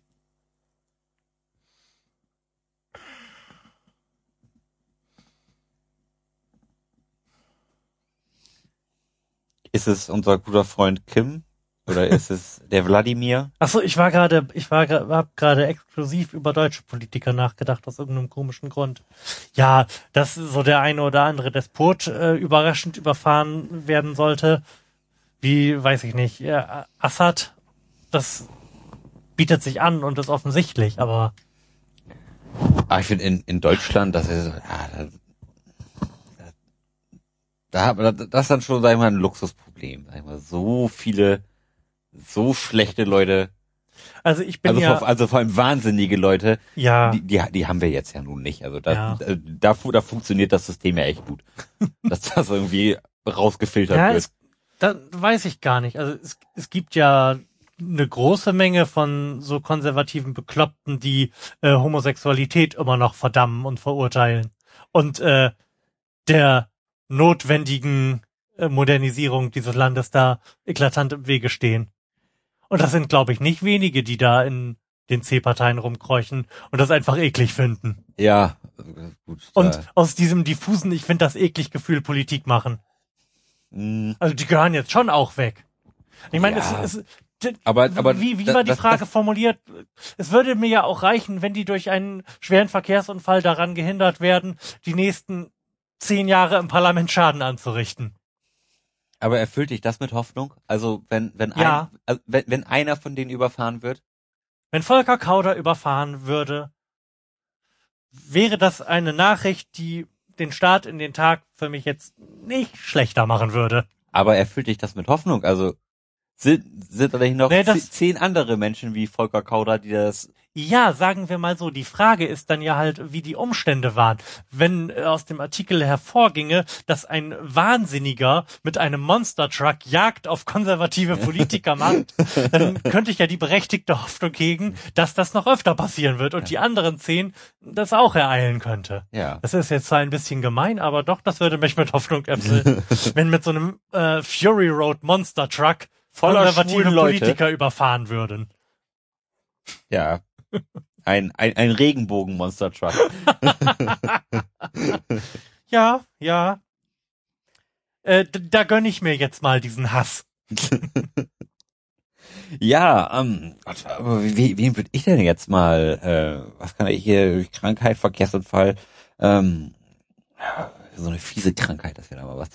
Ist es unser guter Freund Kim? Oder ist es der Wladimir? Achso, ich war gerade, ich war, hab gerade exklusiv über deutsche Politiker nachgedacht aus irgendeinem komischen Grund. Ja, dass so der eine oder andere Despot äh, überraschend überfahren werden sollte, wie weiß ich nicht, äh, Assad, das bietet sich an und ist offensichtlich, aber Ah, ich finde in, in Deutschland, das ist, ja, da, da, da, das ist dann schon, sag ich mal, ein Luxusproblem. Ich mal, so viele, so schlechte Leute, also ich bin also, ja, vor, also vor allem wahnsinnige Leute, ja, die, die, die haben wir jetzt ja nun nicht. Also da, Ja. da, da, da funktioniert das System ja echt gut. [laughs] dass das irgendwie rausgefiltert ja, wird. es, da weiß ich gar nicht. Also es, es gibt ja eine große Menge von so konservativen Bekloppten, die äh, Homosexualität immer noch verdammen und verurteilen. Und äh, der notwendigen äh, Modernisierung dieses Landes da eklatant im Wege stehen. Und das sind, glaube ich, nicht wenige, die da in den C-Parteien rumkreuchen und das einfach eklig finden. Ja, äh, gut. Und da, aus diesem diffusen, ich finde das eklig Gefühl Politik machen. mh, Also die gehören jetzt schon auch weg. Ich meine, Ja. es, es, d- aber, aber wie, wie war die das- Frage das- formuliert? Es würde mir ja auch reichen, wenn die durch einen schweren Verkehrsunfall daran gehindert werden, die nächsten zehn Jahre im Parlament Schaden anzurichten. Aber erfüllt dich das mit Hoffnung? Also wenn wenn Ja. ein, also, wenn, wenn einer von denen überfahren wird? Wenn Volker Kauder überfahren würde, wäre das eine Nachricht, die den Start in den Tag für mich jetzt nicht schlechter machen würde. Aber erfüllt dich das mit Hoffnung? Also sind sind da nicht noch Nee, zehn andere Menschen wie Volker Kauder, die das Ja, sagen wir mal so. Die Frage ist dann ja halt, wie die Umstände waren. Wenn äh, aus dem Artikel hervorginge, dass ein Wahnsinniger mit einem Monster Truck Jagd auf konservative Politiker macht, dann könnte ich ja die berechtigte Hoffnung hegen, dass das noch öfter passieren wird und die anderen zehn das auch ereilen könnte. Ja. Das ist jetzt zwar ein bisschen gemein, aber doch, das würde mich mit Hoffnung erfüllen. [laughs] wenn mit so einem äh, Fury Road Monster Truck Voller konservative Leute. Politiker überfahren würden. Ja. Ein, ein, ein Regenbogen-Monster-Truck. [laughs] Ja, ja. Äh, da gönn ich mir jetzt mal diesen Hass. [laughs] ja, ähm, aber wie, wen würde ich denn jetzt mal, äh, was kann ich hier, Krankheit, Verkehrsunfall, ähm, so eine fiese Krankheit, das wäre mal was.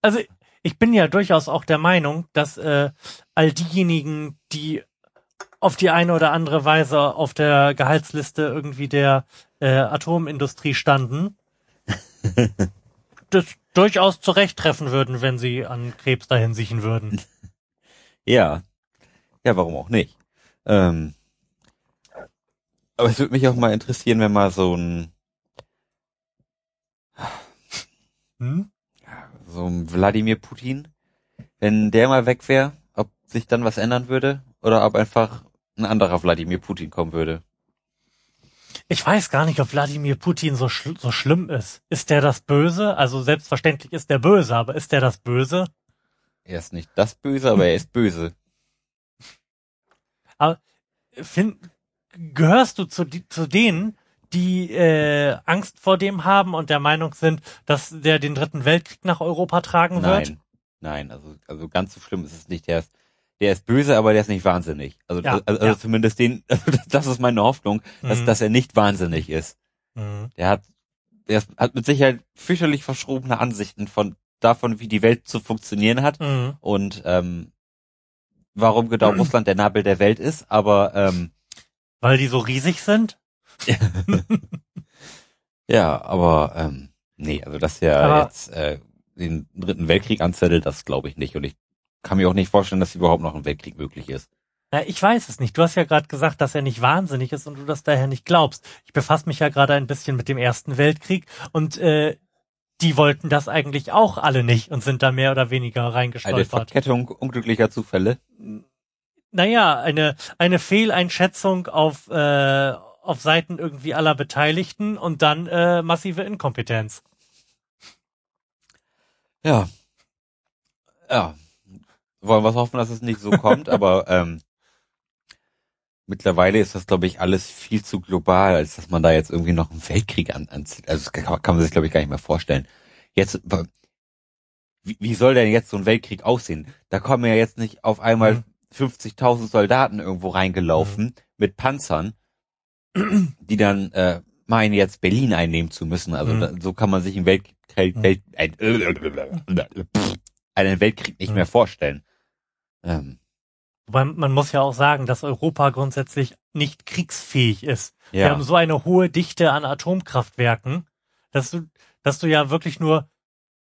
Also ich bin ja durchaus auch der Meinung, dass äh, all diejenigen, die auf die eine oder andere Weise auf der Gehaltsliste irgendwie der äh, Atomindustrie standen, [laughs] das durchaus zurechttreffen würden, wenn sie an Krebs dahin siechen würden. [laughs] Ja. Ja, warum auch nicht? Ähm, aber es würde mich auch mal interessieren, wenn mal so ein, [sighs] Hm? so ein Wladimir Putin, wenn der mal weg wäre, ob sich dann was ändern würde oder ob einfach ein anderer Wladimir Putin kommen würde. Ich weiß gar nicht, ob Wladimir Putin so, schl so schlimm ist. Ist der das Böse? Also selbstverständlich ist der böse, aber ist der das Böse? Er ist nicht das Böse, aber er ist böse. [laughs] Find, gehörst du zu, die, zu denen, die äh, Angst vor dem haben und der Meinung sind, dass der den dritten Weltkrieg nach Europa tragen wird? Nein, nein, also, also ganz so schlimm ist es nicht. Der ist, der ist böse, aber der ist nicht wahnsinnig. Also, Ja, also, also ja. zumindest den, [laughs] also das- ist meine Hoffnung, dass, Mhm. dass er nicht wahnsinnig ist. Mhm. Der hat, der hat mit Sicherheit fürchterlich verschrobene Ansichten von davon, wie die Welt zu funktionieren hat Mhm. und ähm, warum genau [clears throat] Russland der Nabel der Welt ist, aber ähm, Weil die so riesig sind? [laughs] ja, aber ähm, nee, also dass er Aber- jetzt äh, den dritten Weltkrieg anzettelt, das glaube ich nicht und ich kann mir auch nicht vorstellen, dass überhaupt noch ein Weltkrieg möglich ist. Na, ich weiß es nicht. Du hast ja gerade gesagt, dass er nicht wahnsinnig ist und du das daher nicht glaubst. Ich befasse mich ja gerade ein bisschen mit dem Ersten Weltkrieg und äh, die wollten das eigentlich auch alle nicht und sind da mehr oder weniger Eine reingestolpert. Verkettung unglücklicher Zufälle. naja, eine, eine Fehleinschätzung auf, äh, auf Seiten irgendwie aller Beteiligten und dann äh, massive Inkompetenz. Ja. Ja. Wollen wir hoffen, dass es nicht so kommt, aber [laughs] ähm, mittlerweile ist das, glaube ich, alles viel zu global, als dass man da jetzt irgendwie noch einen Weltkrieg an, anzieht. Also das kann, kann man sich, glaube ich, gar nicht mehr vorstellen. Jetzt, wie, wie soll denn jetzt so ein Weltkrieg aussehen? Da kommen ja jetzt nicht auf einmal Mhm. 50.000 Soldaten irgendwo reingelaufen mit Panzern, die dann äh, meinen, jetzt Berlin einnehmen zu müssen. Also Mhm. da, so kann man sich einen Weltkrieg, Mhm. Welt, ein, einen Weltkrieg nicht Mhm. mehr vorstellen. Ähm, Wobei man muss ja auch sagen, dass Europa grundsätzlich nicht kriegsfähig ist. Wir ja, haben so eine hohe Dichte an Atomkraftwerken, dass du, dass du ja wirklich nur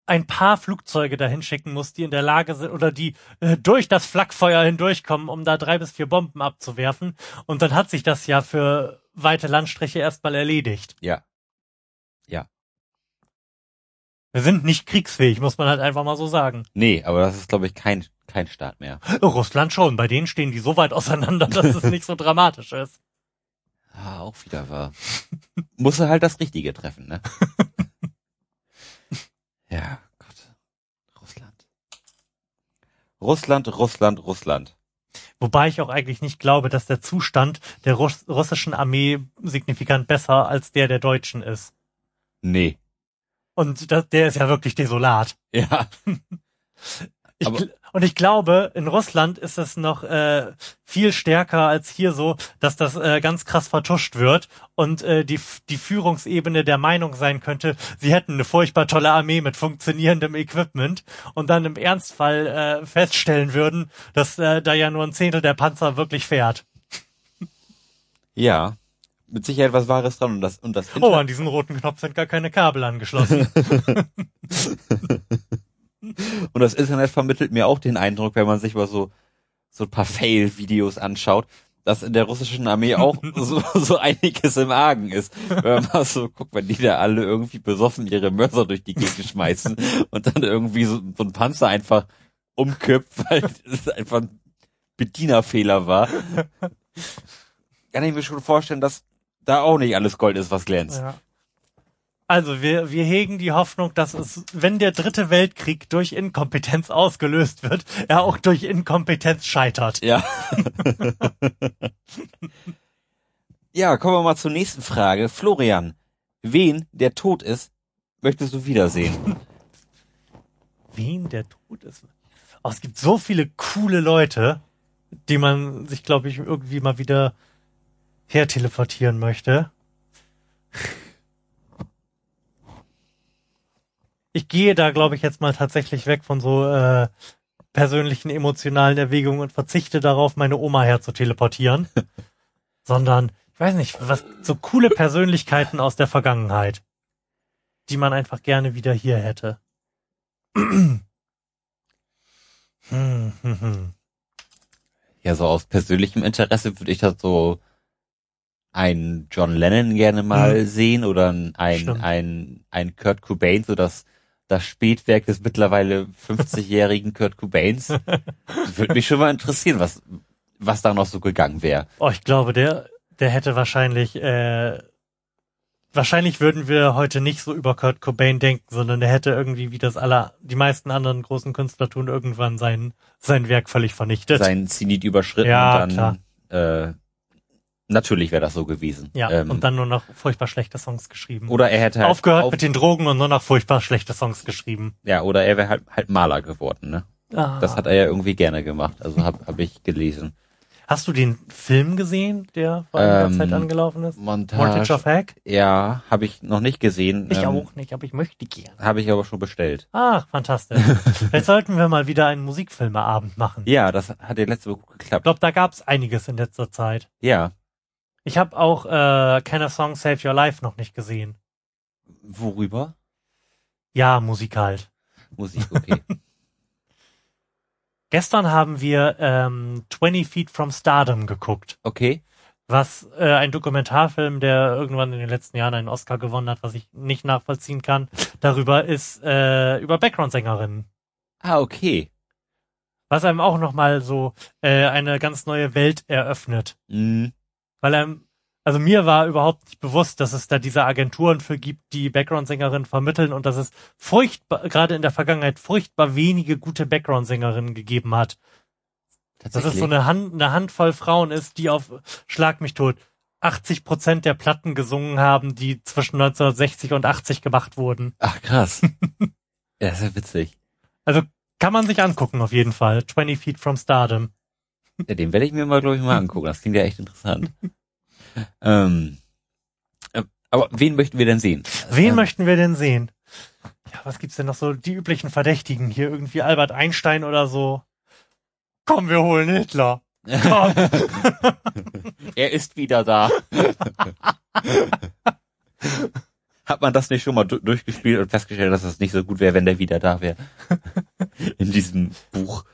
ein paar Flugzeuge dahin schicken musst, die in der Lage sind oder die äh, durch das Flakfeuer hindurchkommen, um da drei bis vier Bomben abzuwerfen. Und dann hat sich das ja für weite Landstriche erstmal erledigt. ja. Wir sind nicht kriegsfähig, muss man halt einfach mal so sagen. Nee, aber das ist, glaube ich, kein, kein Staat mehr. Russland schon, bei denen stehen die so weit auseinander, dass es [laughs] nicht so dramatisch ist. Ah, auch wieder wahr. Muss er halt das Richtige treffen, ne? [laughs] ja, Gott. Russland. Russland, Russland, Russland. Wobei ich auch eigentlich nicht glaube, dass der Zustand der Russ russischen Armee signifikant besser als der der Deutschen ist. Nee. Und das, der ist ja wirklich desolat. Ja. [laughs] Ich, und ich glaube, in Russland ist es noch äh, viel stärker als hier so, dass das äh, ganz krass vertuscht wird und äh, die, die Führungsebene der Meinung sein könnte, sie hätten eine furchtbar tolle Armee mit funktionierendem Equipment und dann im Ernstfall äh, feststellen würden, dass äh, da ja nur ein Zehntel der Panzer wirklich fährt. Ja. Mit Sicherheit was Wahres dran und das, und das Oh, an diesen roten Knopf sind gar keine Kabel angeschlossen. [laughs] Und das Internet vermittelt mir auch den Eindruck, wenn man sich mal so, so ein paar Fail-Videos anschaut, dass in der russischen Armee auch [laughs] so, so einiges im Argen ist. Wenn man mal so guckt, wenn die da alle irgendwie besoffen ihre Mörser durch die Gegend schmeißen und dann irgendwie so, so ein Panzer einfach umkippt, weil es einfach ein Bedienerfehler war. Kann ich mir schon vorstellen, dass da auch nicht alles Gold ist, was glänzt. Ja. Also wir, wir hegen die Hoffnung, dass es, wenn der dritte Weltkrieg durch Inkompetenz ausgelöst wird, er auch durch Inkompetenz scheitert. Ja. [laughs] ja, kommen wir mal zur nächsten Frage. Florian, wen, der tot ist, möchtest du wiedersehen? [laughs] Wen der tot ist? Oh, es gibt so viele coole Leute, die man sich, glaube ich, irgendwie mal wieder herteleportieren möchte. Ich gehe da, glaube ich, jetzt mal tatsächlich weg von so äh, persönlichen emotionalen Erwägungen und verzichte darauf, meine Oma herzuteleportieren, [laughs] sondern ich weiß nicht, was so coole Persönlichkeiten aus der Vergangenheit, die man einfach gerne wieder hier hätte. [clears throat] hm, hm, hm. Ja, so aus persönlichem Interesse würde ich das so einen John Lennon gerne mal Hm. sehen oder ein, ein, ein, ein Kurt Cobain, so das, das Spätwerk des mittlerweile 50-jährigen Kurt Cobains. [laughs] Würde mich schon mal interessieren, was, was da noch so gegangen wäre. Oh, ich glaube, der, der hätte wahrscheinlich, äh, wahrscheinlich würden wir heute nicht so über Kurt Cobain denken, sondern der hätte irgendwie, wie das alle, die meisten anderen großen Künstler tun, irgendwann sein, sein Werk völlig vernichtet. Sein Zenit überschritten Ja, und dann, äh, natürlich wäre das so gewesen. ja, Ähm, und dann nur noch furchtbar schlechte Songs geschrieben. oder er hätte halt Aufgehört auf- mit den Drogen und nur noch furchtbar schlechte Songs geschrieben. ja, oder er wäre halt, halt Maler geworden, ne? Ah. Das hat er ja irgendwie gerne gemacht, also hab, hab ich gelesen. Hast du den Film gesehen, der vor einiger Ähm, Zeit angelaufen ist? Montage. Mortgage of Hack? Ja, habe ich noch nicht gesehen. Ich ähm, auch nicht, aber ich möchte gern. Habe ich aber schon bestellt. Ach, fantastisch. [laughs] Vielleicht sollten wir mal wieder einen Musikfilmeabend machen. Ja, das hat ja letzte Woche Ich geklappt. glaube, da gab's einiges in letzter Zeit. Ja. Ich habe auch äh, Can a Song Save Your Life noch nicht gesehen. Worüber? Ja, Musik halt. Musik, okay. [laughs] Gestern haben wir ähm, 20 Feet from Stardom geguckt, okay. was äh, ein Dokumentarfilm, der irgendwann in den letzten Jahren einen Oscar gewonnen hat, was ich nicht nachvollziehen kann, darüber ist äh, über Background-Sängerinnen. Ah, okay. Was einem auch nochmal so äh, eine ganz neue Welt eröffnet. Mhm. Weil er, also mir war überhaupt nicht bewusst, dass es da diese Agenturen für gibt, die Background-Sängerinnen vermitteln und dass es furchtbar, gerade in der Vergangenheit furchtbar wenige gute Background-Sängerinnen gegeben hat. Dass es so eine, Hand, eine Handvoll Frauen ist, die auf Schlag mich tot 80 Prozent der Platten gesungen haben, die zwischen 1960 und 80 gemacht wurden. Ach, krass. [laughs] ja, ist ja witzig. Also kann man sich angucken auf jeden Fall. 20 Feet from Stardom. Ja, den werde ich mir mal, glaube ich, mal angucken. Das klingt ja echt interessant. ähm, äh, aber wen möchten wir denn sehen? Wen Ähm, möchten wir denn sehen? Ja, was gibt's denn noch so? Die üblichen Verdächtigen hier irgendwie Albert Einstein oder so. Komm, wir holen Hitler. Komm. [laughs] Er ist wieder da. [laughs] Hat man das nicht schon mal du durchgespielt und festgestellt, dass es nicht so gut wäre, wenn der wieder da wäre? In diesem Buch.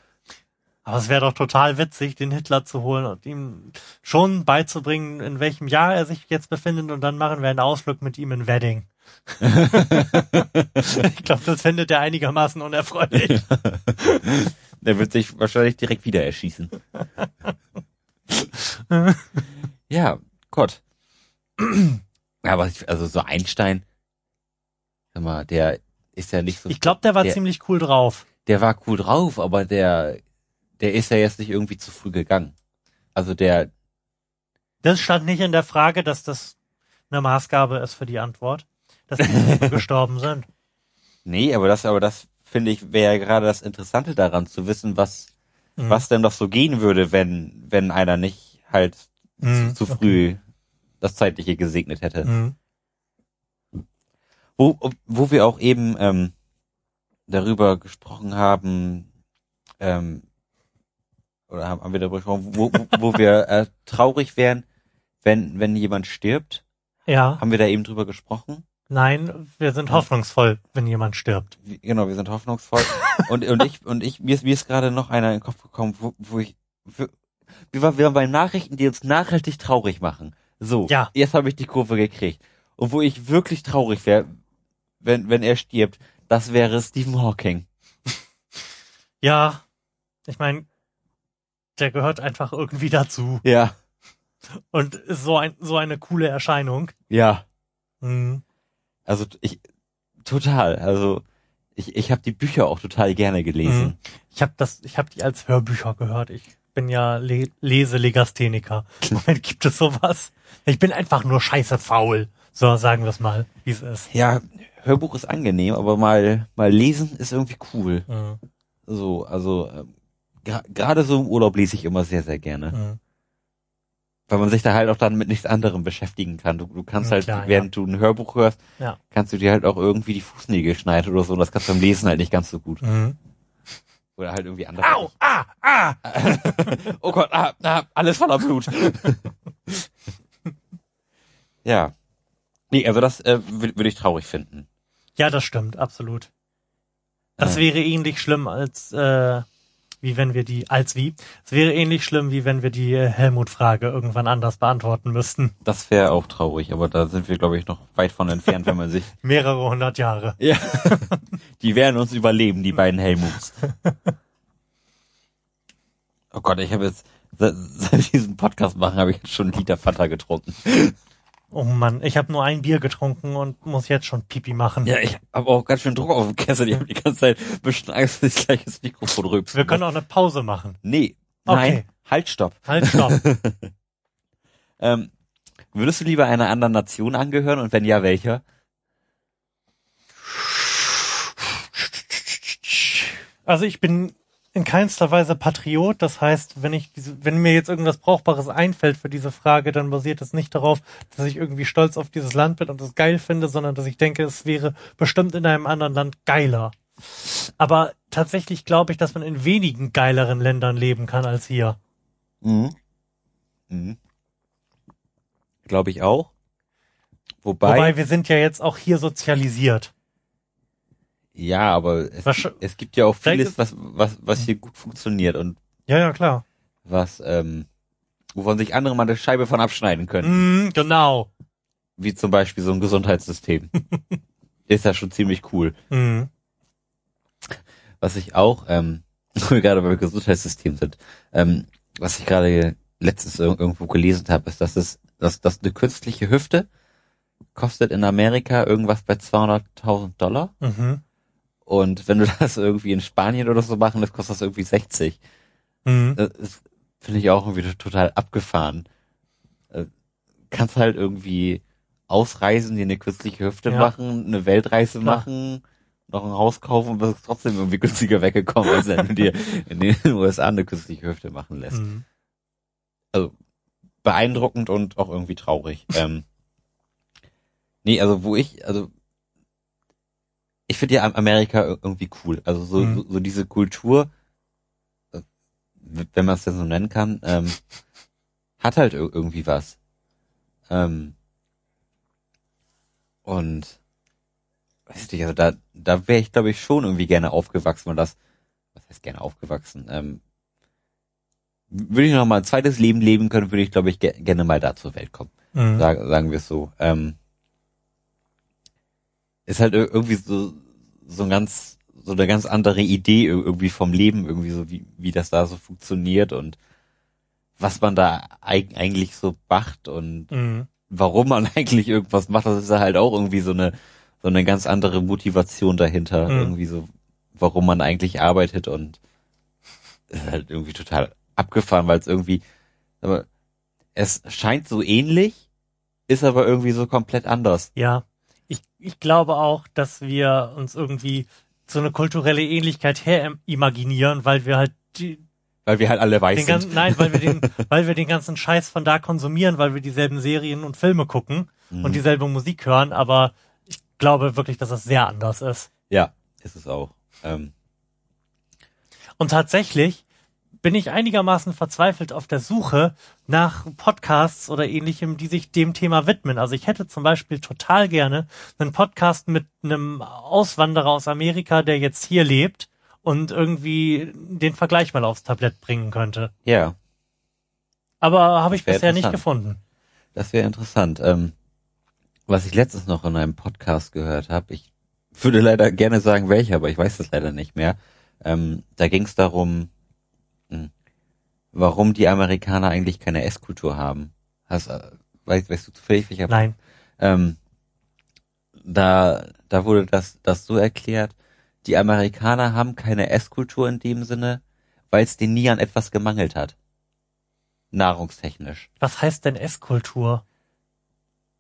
Aber es wäre doch total witzig, den Hitler zu holen und ihm schon beizubringen, in welchem Jahr er sich jetzt befindet und dann machen wir einen Ausflug mit ihm in Wedding. [laughs] ich glaube, das findet er einigermaßen unerfreulich. [laughs] Der wird sich wahrscheinlich direkt wieder erschießen. [laughs] ja, Gott. Aber ich- also so Einstein, sag mal, der ist ja nicht so. Ich glaube, der war der, ziemlich cool drauf. der war cool drauf, aber der, der ist ja jetzt nicht irgendwie zu früh gegangen. Also der, Das stand nicht in der Frage, dass das eine Maßgabe ist für die Antwort, dass die [laughs] gestorben sind. nee, aber das, aber das finde ich wäre ja gerade das Interessante daran zu wissen, was, Mhm. was denn doch so gehen würde, wenn, wenn einer nicht halt Mhm, zu früh das Zeitliche gesegnet hätte. Mhm. Wo, wo wir auch eben ähm, darüber gesprochen haben, ähm, oder haben, haben wir darüber gesprochen, wo, wo, wir äh, traurig wären, wenn, wenn jemand stirbt. Ja, Haben wir da eben drüber gesprochen? nein, wir sind hoffnungsvoll, wenn jemand stirbt. Genau, wir sind hoffnungsvoll. und, und ich, und ich, mir ist, mir ist gerade noch einer in den Kopf gekommen, wo, wo ich, wo, wir waren, wir waren bei Nachrichten, die uns nachhaltig traurig machen. So, Ja. jetzt habe ich die Kurve gekriegt. Und wo ich wirklich traurig wäre, wenn, wenn er stirbt, das wäre Stephen Hawking. Ja, ich meine, der gehört einfach irgendwie dazu Ja, und ist so ein so eine coole Erscheinung. ja. Mhm. Also ich total. Also ich, ich habe die Bücher auch total gerne gelesen. Ich habe das, ich habe die als Hörbücher gehört. Ich bin ja Le Leselegastheniker. [laughs] Moment, gibt es sowas? Ich bin einfach nur scheiße faul. So, sagen wir es mal, wie es ist. Ja, Hörbuch ist angenehm, aber mal mal lesen ist irgendwie cool. Mhm. So, also ähm, gerade so im Urlaub lese ich immer sehr sehr gerne, Mhm. weil man sich da halt auch dann mit nichts anderem beschäftigen kann. Du, du kannst Ja, halt klar, während du ein Hörbuch hörst, Ja. kannst du dir halt auch irgendwie die Fußnägel schneiden oder so. Und das kannst du beim Lesen halt nicht ganz so gut. Mhm. Oder halt irgendwie anders. Au, ah, ah. [laughs] oh Gott, ah, ah, alles voller Blut. [laughs] ja. Nee, also das äh, würde würd ich traurig finden. Ja, das stimmt, absolut. Das wäre ähnlich schlimm als äh, wie wenn wir die als wie. Es wäre ähnlich schlimm wie wenn wir die äh, Helmut-Frage irgendwann anders beantworten müssten. Das wäre auch traurig, aber da sind wir, glaube ich, noch weit von entfernt, wenn man sich. [laughs] Mehrere hundert Jahre. Ja. [laughs] Die werden uns überleben, die beiden Helmuts. Oh Gott, ich habe jetzt seit, wir diesen Podcast machen, habe ich jetzt schon einen Liter Fanta getrunken. Oh Mann, ich habe nur ein Bier getrunken und muss jetzt schon Pipi machen. Ja, ich habe auch ganz schön Druck auf dem Kessel. Ich habe die ganze Zeit ein bisschen Angst, dass ich gleich das Mikrofon rülpsen Wir können auch eine Pause machen. Nee, Okay. nein, halt, stopp. Halt, stopp. [laughs] Ähm, würdest du lieber einer anderen Nation angehören und wenn ja, welcher? Also ich bin in keinster Weise Patriot. Das heißt, wenn ich diese, wenn mir jetzt irgendwas Brauchbares einfällt für diese Frage, dann basiert es nicht darauf, dass ich irgendwie stolz auf dieses Land bin und es geil finde, sondern dass ich denke, es wäre bestimmt in einem anderen Land geiler. Aber tatsächlich glaube ich, dass man in wenigen geileren Ländern leben kann als hier. Mhm. Mhm. Glaube ich auch. Wobei, Wobei wir sind ja jetzt auch hier sozialisiert. Ja, aber es, Wahrsch- es gibt ja auch vieles, was, was, was hier gut funktioniert und Ja, ja, klar. was, ähm, wovon sich andere mal eine Scheibe von abschneiden können. Mm, genau. Wie zum Beispiel so ein Gesundheitssystem. [laughs] Ist ja schon ziemlich cool. Mm. Was ich auch, ähm, [laughs] gerade beim Gesundheitssystem sind, ähm, was ich gerade letztens ir- irgendwo gelesen habe, ist, dass es, dass, dass eine künstliche Hüfte kostet in Amerika irgendwas bei 200.000 Dollar. Mhm. Und wenn du [laughs] das irgendwie in Spanien oder so machen, das kostet das irgendwie 60. Mhm. Das finde ich auch irgendwie total abgefahren. Äh, kannst halt irgendwie ausreisen, dir eine künstliche Hüfte Ja. machen, eine Weltreise Klar. machen, noch ein Haus kaufen und bist trotzdem irgendwie günstiger weggekommen, als wenn du dir in den [laughs] USA eine künstliche Hüfte machen lässt. Mhm. Also beeindruckend und auch irgendwie traurig. ähm, nee, also wo ich, also ich finde ja Am- Amerika ir- irgendwie cool. Also so, Mhm. so, so diese Kultur, äh, wenn man es denn so nennen kann, ähm, hat halt ir- irgendwie was. Ähm, und weiß nicht, also da, da wäre ich, glaube ich, schon irgendwie gerne aufgewachsen und das, was heißt gerne aufgewachsen? Ähm, würde ich noch mal ein zweites Leben leben können, würde ich, glaube ich, ge gerne mal da zur Welt kommen. Mhm. Sagen, sagen wir es so. Ähm, ist halt ir- irgendwie so, so ein ganz, so eine ganz andere Idee ir- irgendwie vom Leben, irgendwie so, wie, wie das da so funktioniert und was man da eig eigentlich so macht und Mhm. warum man [laughs] eigentlich irgendwas macht, das ist halt auch irgendwie so eine, so eine ganz andere Motivation dahinter, Mhm. irgendwie so, warum man eigentlich arbeitet und ist halt irgendwie total abgefahren, weil es irgendwie, aber es scheint so ähnlich, ist aber irgendwie so komplett anders. Ja, ich, ich glaube auch, dass wir uns irgendwie so eine kulturelle Ähnlichkeit her imaginieren, weil wir halt die, Weil wir halt alle weiß den sind. ganzen, nein, weil wir den, [laughs] weil wir den ganzen Scheiß von da konsumieren, weil wir dieselben Serien und Filme gucken Mhm. und dieselbe Musik hören, aber ich glaube wirklich, dass das sehr anders ist. Ja, ist es auch. Ähm, Und tatsächlich bin ich einigermaßen verzweifelt auf der Suche nach Podcasts oder ähnlichem, die sich dem Thema widmen. Also ich hätte zum Beispiel total gerne einen Podcast mit einem Auswanderer aus Amerika, der jetzt hier lebt und irgendwie den Vergleich mal aufs Tablett bringen könnte. ja. Aber habe ich bisher nicht gefunden. Das wäre interessant. Ähm, was ich letztens noch in einem Podcast gehört habe, ich würde leider gerne sagen, welcher, aber ich weiß das leider nicht mehr. Ähm, da ging es darum, warum die Amerikaner eigentlich keine Esskultur haben. Hast, äh, weißt, weißt du zufällig, welcher Nein. ähm, da, da wurde das, das so erklärt, die Amerikaner haben keine Esskultur in dem Sinne, weil es denen nie an etwas gemangelt hat. Nahrungstechnisch. Was heißt denn Esskultur?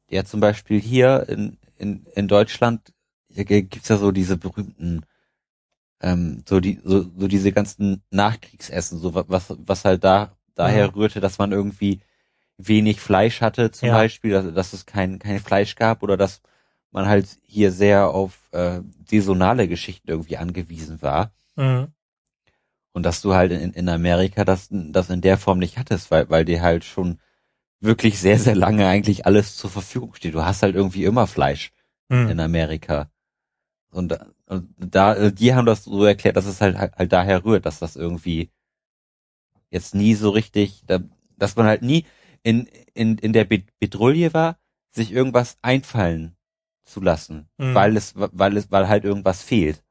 Ja, zum Beispiel hier in, in, in Deutschland gibt's ja so diese berühmten, ähm, so die, so, so diese ganzen Nachkriegsessen, so wa- was, was halt da, daher Mhm. rührte, dass man irgendwie wenig Fleisch hatte, zum Ja. Beispiel, dass, dass es kein, kein Fleisch gab oder dass man halt hier sehr auf äh, saisonale Geschichten irgendwie angewiesen war. Mhm. Und dass du halt in, in Amerika das, das in der Form nicht hattest, weil, weil dir halt schon wirklich sehr, sehr lange eigentlich alles zur Verfügung steht. Du hast halt irgendwie immer Fleisch Mhm. in Amerika. Und, da- und da, die haben das so erklärt, dass es halt, halt daher rührt, dass das irgendwie jetzt nie so richtig, da, dass man halt nie in, in, in der Be- Bedrulle war, sich irgendwas einfallen zu lassen, Mhm. weil es, weil es, weil halt irgendwas fehlt.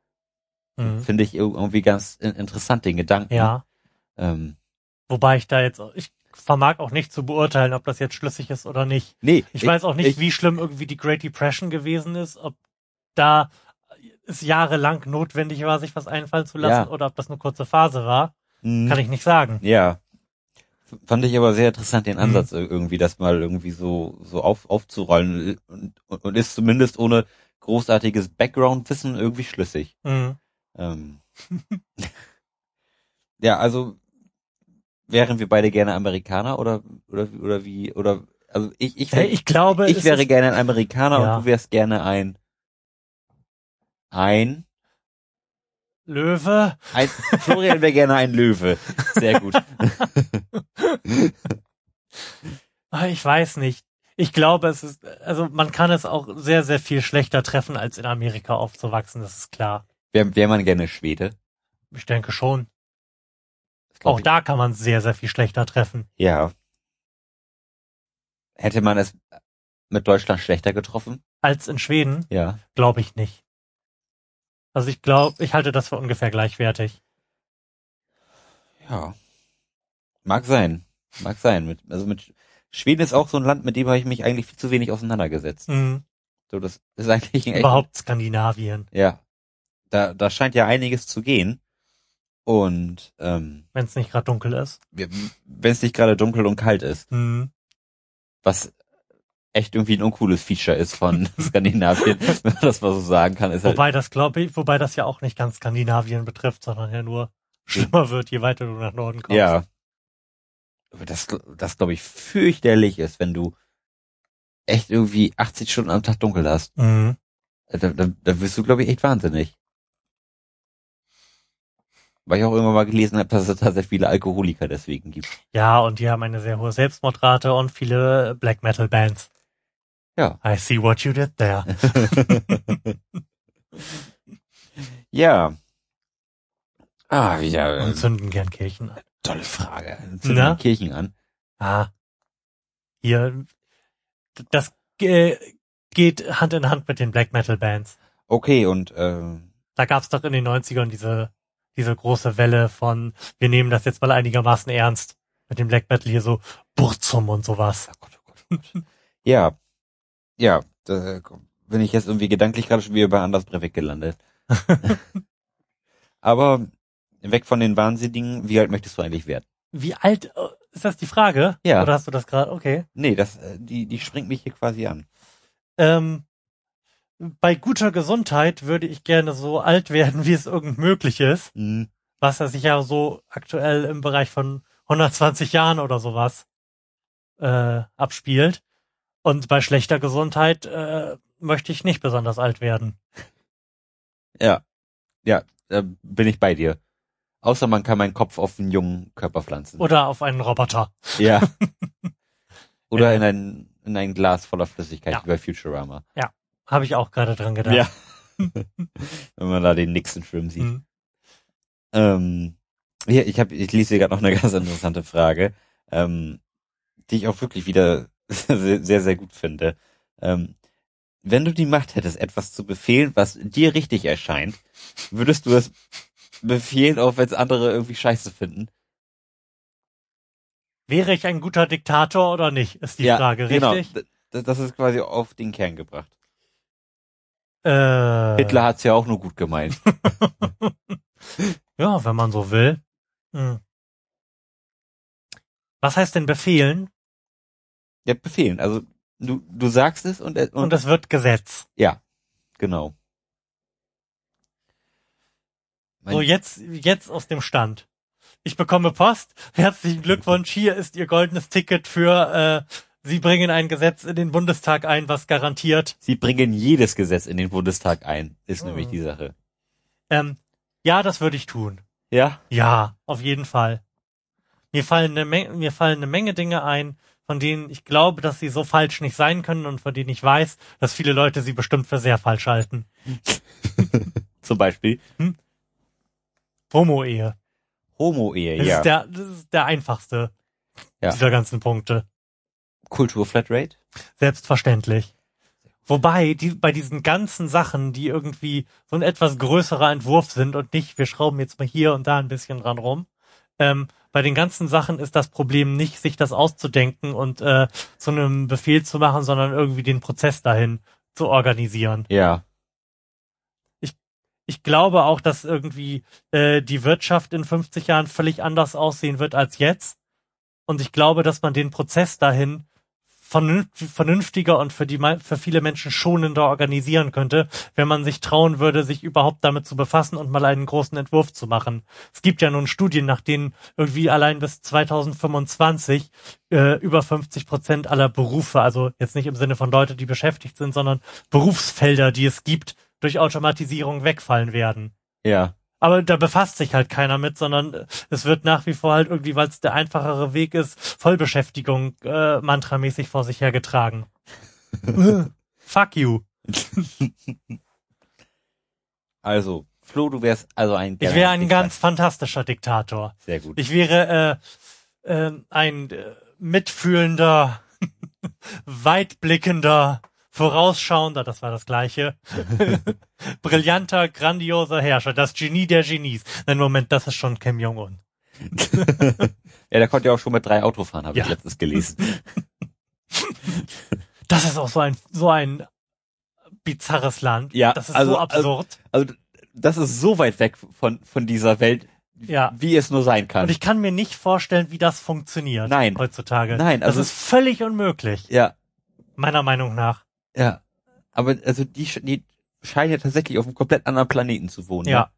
Mhm. Finde ich irgendwie ganz in- interessant, den Gedanken. Ja. Ähm, Wobei ich da jetzt, ich vermag auch nicht zu beurteilen, ob das jetzt schlüssig ist oder nicht. nee, Ich, weiß auch nicht, ich- wie schlimm irgendwie die Great Depression gewesen ist, ob da es jahrelang notwendig war, sich was einfallen zu lassen Ja. oder ob das eine kurze Phase war, Hm. kann ich nicht sagen. Ja. Fand ich aber sehr interessant, den Mhm. Ansatz ir- irgendwie, das mal irgendwie so, so auf, aufzurollen und, und, ist zumindest ohne großartiges Background-Wissen irgendwie schlüssig. Mhm. Ähm. [laughs] ja, also wären wir beide gerne Amerikaner oder oder oder wie oder also ich ich Hey, ich glaube, ich wäre gerne ein Amerikaner Ja. und du wärst gerne ein ein Löwe. ein Florian wäre gerne ein Löwe. Sehr gut. Ah, Ich weiß nicht. Ich glaube, es ist, also man kann es auch sehr, sehr viel schlechter treffen, als in Amerika aufzuwachsen, das ist klar. Wäre wär man gerne Schwede? Ich denke schon. Auch ich. da kann man es sehr, sehr viel schlechter treffen. Ja. Hätte man es mit Deutschland schlechter getroffen? Als in Schweden, Ja. glaube ich nicht. Also ich glaube, ich halte das für ungefähr gleichwertig. Ja. Mag sein. Mag sein. Mit, also mit Schweden ist auch so ein Land, mit dem habe ich mich eigentlich viel zu wenig auseinandergesetzt. Mhm. So, das ist eigentlich ein Überhaupt Skandinavien, Ja. Da, da scheint ja einiges zu gehen. Und ähm, wenn es nicht gerade dunkel ist. wenn es nicht gerade dunkel und kalt ist, Mhm. was echt irgendwie ein uncooles Feature ist von [laughs] Skandinavien, wenn man das mal so sagen kann, ist halt, Wobei das glaube ich, wobei das ja auch nicht ganz Skandinavien betrifft, sondern ja nur schlimmer wird, je weiter du nach Norden kommst. ja. Aber das, das glaube ich fürchterlich ist, wenn du echt irgendwie 80 Stunden am Tag dunkel hast. Mhm. Da, da, da wirst du, glaube ich, echt wahnsinnig. Weil ich auch immer mal gelesen habe, dass es tatsächlich viele Alkoholiker deswegen gibt. Ja, und die haben eine sehr hohe Selbstmordrate und viele Black Metal Bands. Ja. I see what you did there. [laughs] ja. Ah, wieder Und zünden gern Kirchen an. tolle Frage. Zünden Na? Kirchen an. Ah. Hier, das äh, geht Hand in Hand mit den Black Metal Bands. Okay, und ähm, Da gab's doch in den 90ern diese, diese große Welle von, wir nehmen das jetzt mal einigermaßen ernst. Mit dem Black Metal hier so Burzum und sowas. oh Gott, oh Gott, oh Gott. ja, ja, da bin ich jetzt irgendwie gedanklich gerade schon wieder bei Anders Breivik gelandet. [laughs] Aber weg von den Wahnsinnigen, wie alt möchtest du eigentlich werden? Wie alt, äh, ist das die Frage? Ja. Oder hast du das gerade? Okay. Nee, das, äh, die, die springt mich hier quasi an. Ähm, bei guter Gesundheit würde ich gerne so alt werden, wie es irgend möglich ist. Hm. Was ja so aktuell im Bereich von 120 Jahren oder sowas äh, abspielt. Und bei schlechter Gesundheit äh, möchte ich nicht besonders alt werden. Ja, ja, da bin ich bei dir. Außer man kann meinen Kopf auf einen jungen Körper pflanzen. Oder auf einen Roboter. Ja. [laughs] Oder Ja. in ein, in ein Glas voller Flüssigkeit Ja. wie bei Futurama. Habe ich auch gerade dran gedacht. Ja. [laughs] Wenn man da den Nixon schwimmen sieht. Hm. Ähm, hier, ich habe, ich lese hier gerade noch eine [laughs] ganz interessante Frage. Ähm, die ich auch wirklich wieder sehr, sehr, gut finde. Ähm, wenn du die Macht hättest, etwas zu befehlen, was dir richtig erscheint, würdest du es befehlen, auch wenn es andere irgendwie scheiße finden? Wäre ich ein guter Diktator oder nicht, ist die Frage, richtig? Genau. Das, das ist quasi auf den Kern gebracht. Äh, Hitler hat's ja auch nur gut gemeint. [laughs] [laughs] ja, wenn man so will. Hm. Was heißt denn befehlen? Ja, befehlen. Also du, du sagst es und, und, Und es wird Gesetz. ja, genau. Mein- So, jetzt, jetzt aus dem Stand. Ich bekomme Post. [laughs] Herzlichen Glückwunsch. Hier ist Ihr goldenes Ticket für, äh, Sie bringen ein Gesetz in den Bundestag ein, was garantiert. Sie bringen jedes Gesetz in den Bundestag ein, ist nämlich Mhm. die Sache. Ähm, ja, das würde ich tun. Ja? Ja, auf jeden Fall. Mir fallen eine Menge, mir fallen eine Menge Dinge ein, von denen ich glaube, dass sie so falsch nicht sein können und von denen ich weiß, dass viele Leute sie bestimmt für sehr falsch halten. [laughs] Zum Beispiel Homo-Ehe. Homo-Ehe, Das, ja. ist der, das ist der einfachste Ja. dieser ganzen Punkte. Kultur-Flatrate? Selbstverständlich. Wobei, die, bei diesen ganzen Sachen, die irgendwie so ein etwas größerer Entwurf sind und nicht, wir schrauben jetzt mal hier und da ein bisschen dran rum, ähm, bei den ganzen Sachen ist das Problem nicht, sich das auszudenken und äh, zu einem Befehl zu machen, sondern irgendwie den Prozess dahin zu organisieren. Ja. Ich glaube auch, dass irgendwie äh, die Wirtschaft in 50 Jahren völlig anders aussehen wird als jetzt. Und ich glaube, dass man den Prozess dahin vernünftiger und für die für viele Menschen schonender organisieren könnte, wenn man sich trauen würde, sich überhaupt damit zu befassen und mal einen großen Entwurf zu machen. Es gibt ja nun Studien, nach denen irgendwie allein bis 2025 äh, über 50 Prozent aller Berufe, also jetzt nicht im Sinne von Leute, die beschäftigt sind, sondern Berufsfelder, die es gibt, durch Automatisierung wegfallen werden. Ja. Aber da befasst sich halt keiner mit, sondern äh, es wird nach wie vor halt irgendwie, weil es der einfachere Weg ist, Vollbeschäftigung äh, mantramäßig vor sich hergetragen. [laughs] Fuck you. Also, Flo, du wärst also ein Ich wäre ein ganz fantastischer Diktator. Sehr gut. Ich wäre äh, äh, ein äh, mitfühlender, [laughs] weitblickender, vorausschauender, das war das gleiche, [laughs] brillanter, grandioser Herrscher, das Genie der Genies. Nein, Moment, das ist schon Kim Jong-un. [laughs] ja, der konnte ja auch schon mit drei Auto fahren, habe Ja. ich letztens gelesen. [laughs] Das ist auch so ein so ein bizarres Land. Ja, das ist also- so absurd. Also, das ist so weit weg von, von dieser Welt, ja. wie es nur sein kann. Und ich kann mir nicht vorstellen, wie das funktioniert Nein. heutzutage. Nein, also- das ist völlig unmöglich, ja, meiner Meinung nach. Ja. Aber also die, die scheinen ja tatsächlich auf einem komplett anderen Planeten zu wohnen. Ja. Ne?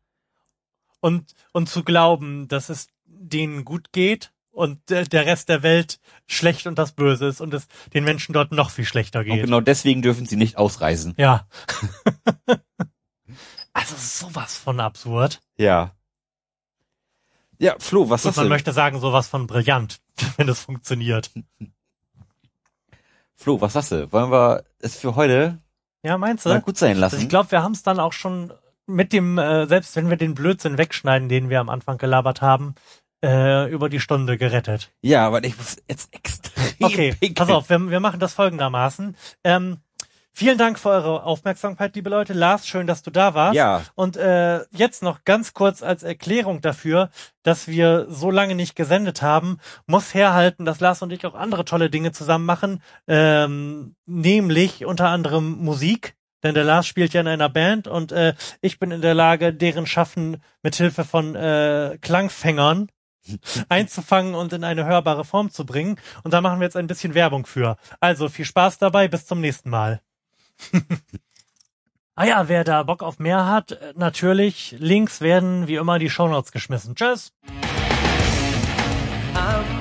Und und zu glauben, dass es denen gut geht und der, der Rest der Welt schlecht und das Böse ist und es den Menschen dort noch viel schlechter Und geht. genau deswegen dürfen sie nicht ausreisen. Ja. [laughs] also sowas von absurd. Ja. Ja, Flo, was Und sagst man du? möchte sagen, sowas von brillant, [laughs] wenn es funktioniert. [laughs] Flo, was sagst du? Wollen wir es für heute Ja, meinst mal du? gut sein lassen? Also ich glaube, wir haben es dann auch schon mit dem, äh, selbst wenn wir den Blödsinn wegschneiden, den wir am Anfang gelabert haben, äh, über die Stunde gerettet. ja, aber ich muss jetzt extrem Okay, [laughs] pinkeln. pass auf, wir, wir machen das folgendermaßen. Ähm, vielen Dank für eure Aufmerksamkeit, liebe Leute. Lars, schön, dass du da warst. Ja, Und äh, jetzt noch ganz kurz als Erklärung dafür, dass wir so lange nicht gesendet haben, muss herhalten, dass Lars und ich auch andere tolle Dinge zusammen machen, ähm, nämlich unter anderem Musik. Denn der Lars spielt ja in einer Band und äh, ich bin in der Lage, deren Schaffen mit Hilfe von äh, Klangfängern [laughs] einzufangen und in eine hörbare Form zu bringen. Und da machen wir jetzt ein bisschen Werbung für. Also viel Spaß dabei, bis zum nächsten Mal. [laughs] ah ja, wer da Bock auf mehr hat, äh, natürlich, Links werden wie immer die Shownotes geschmissen. Tschüss! I'm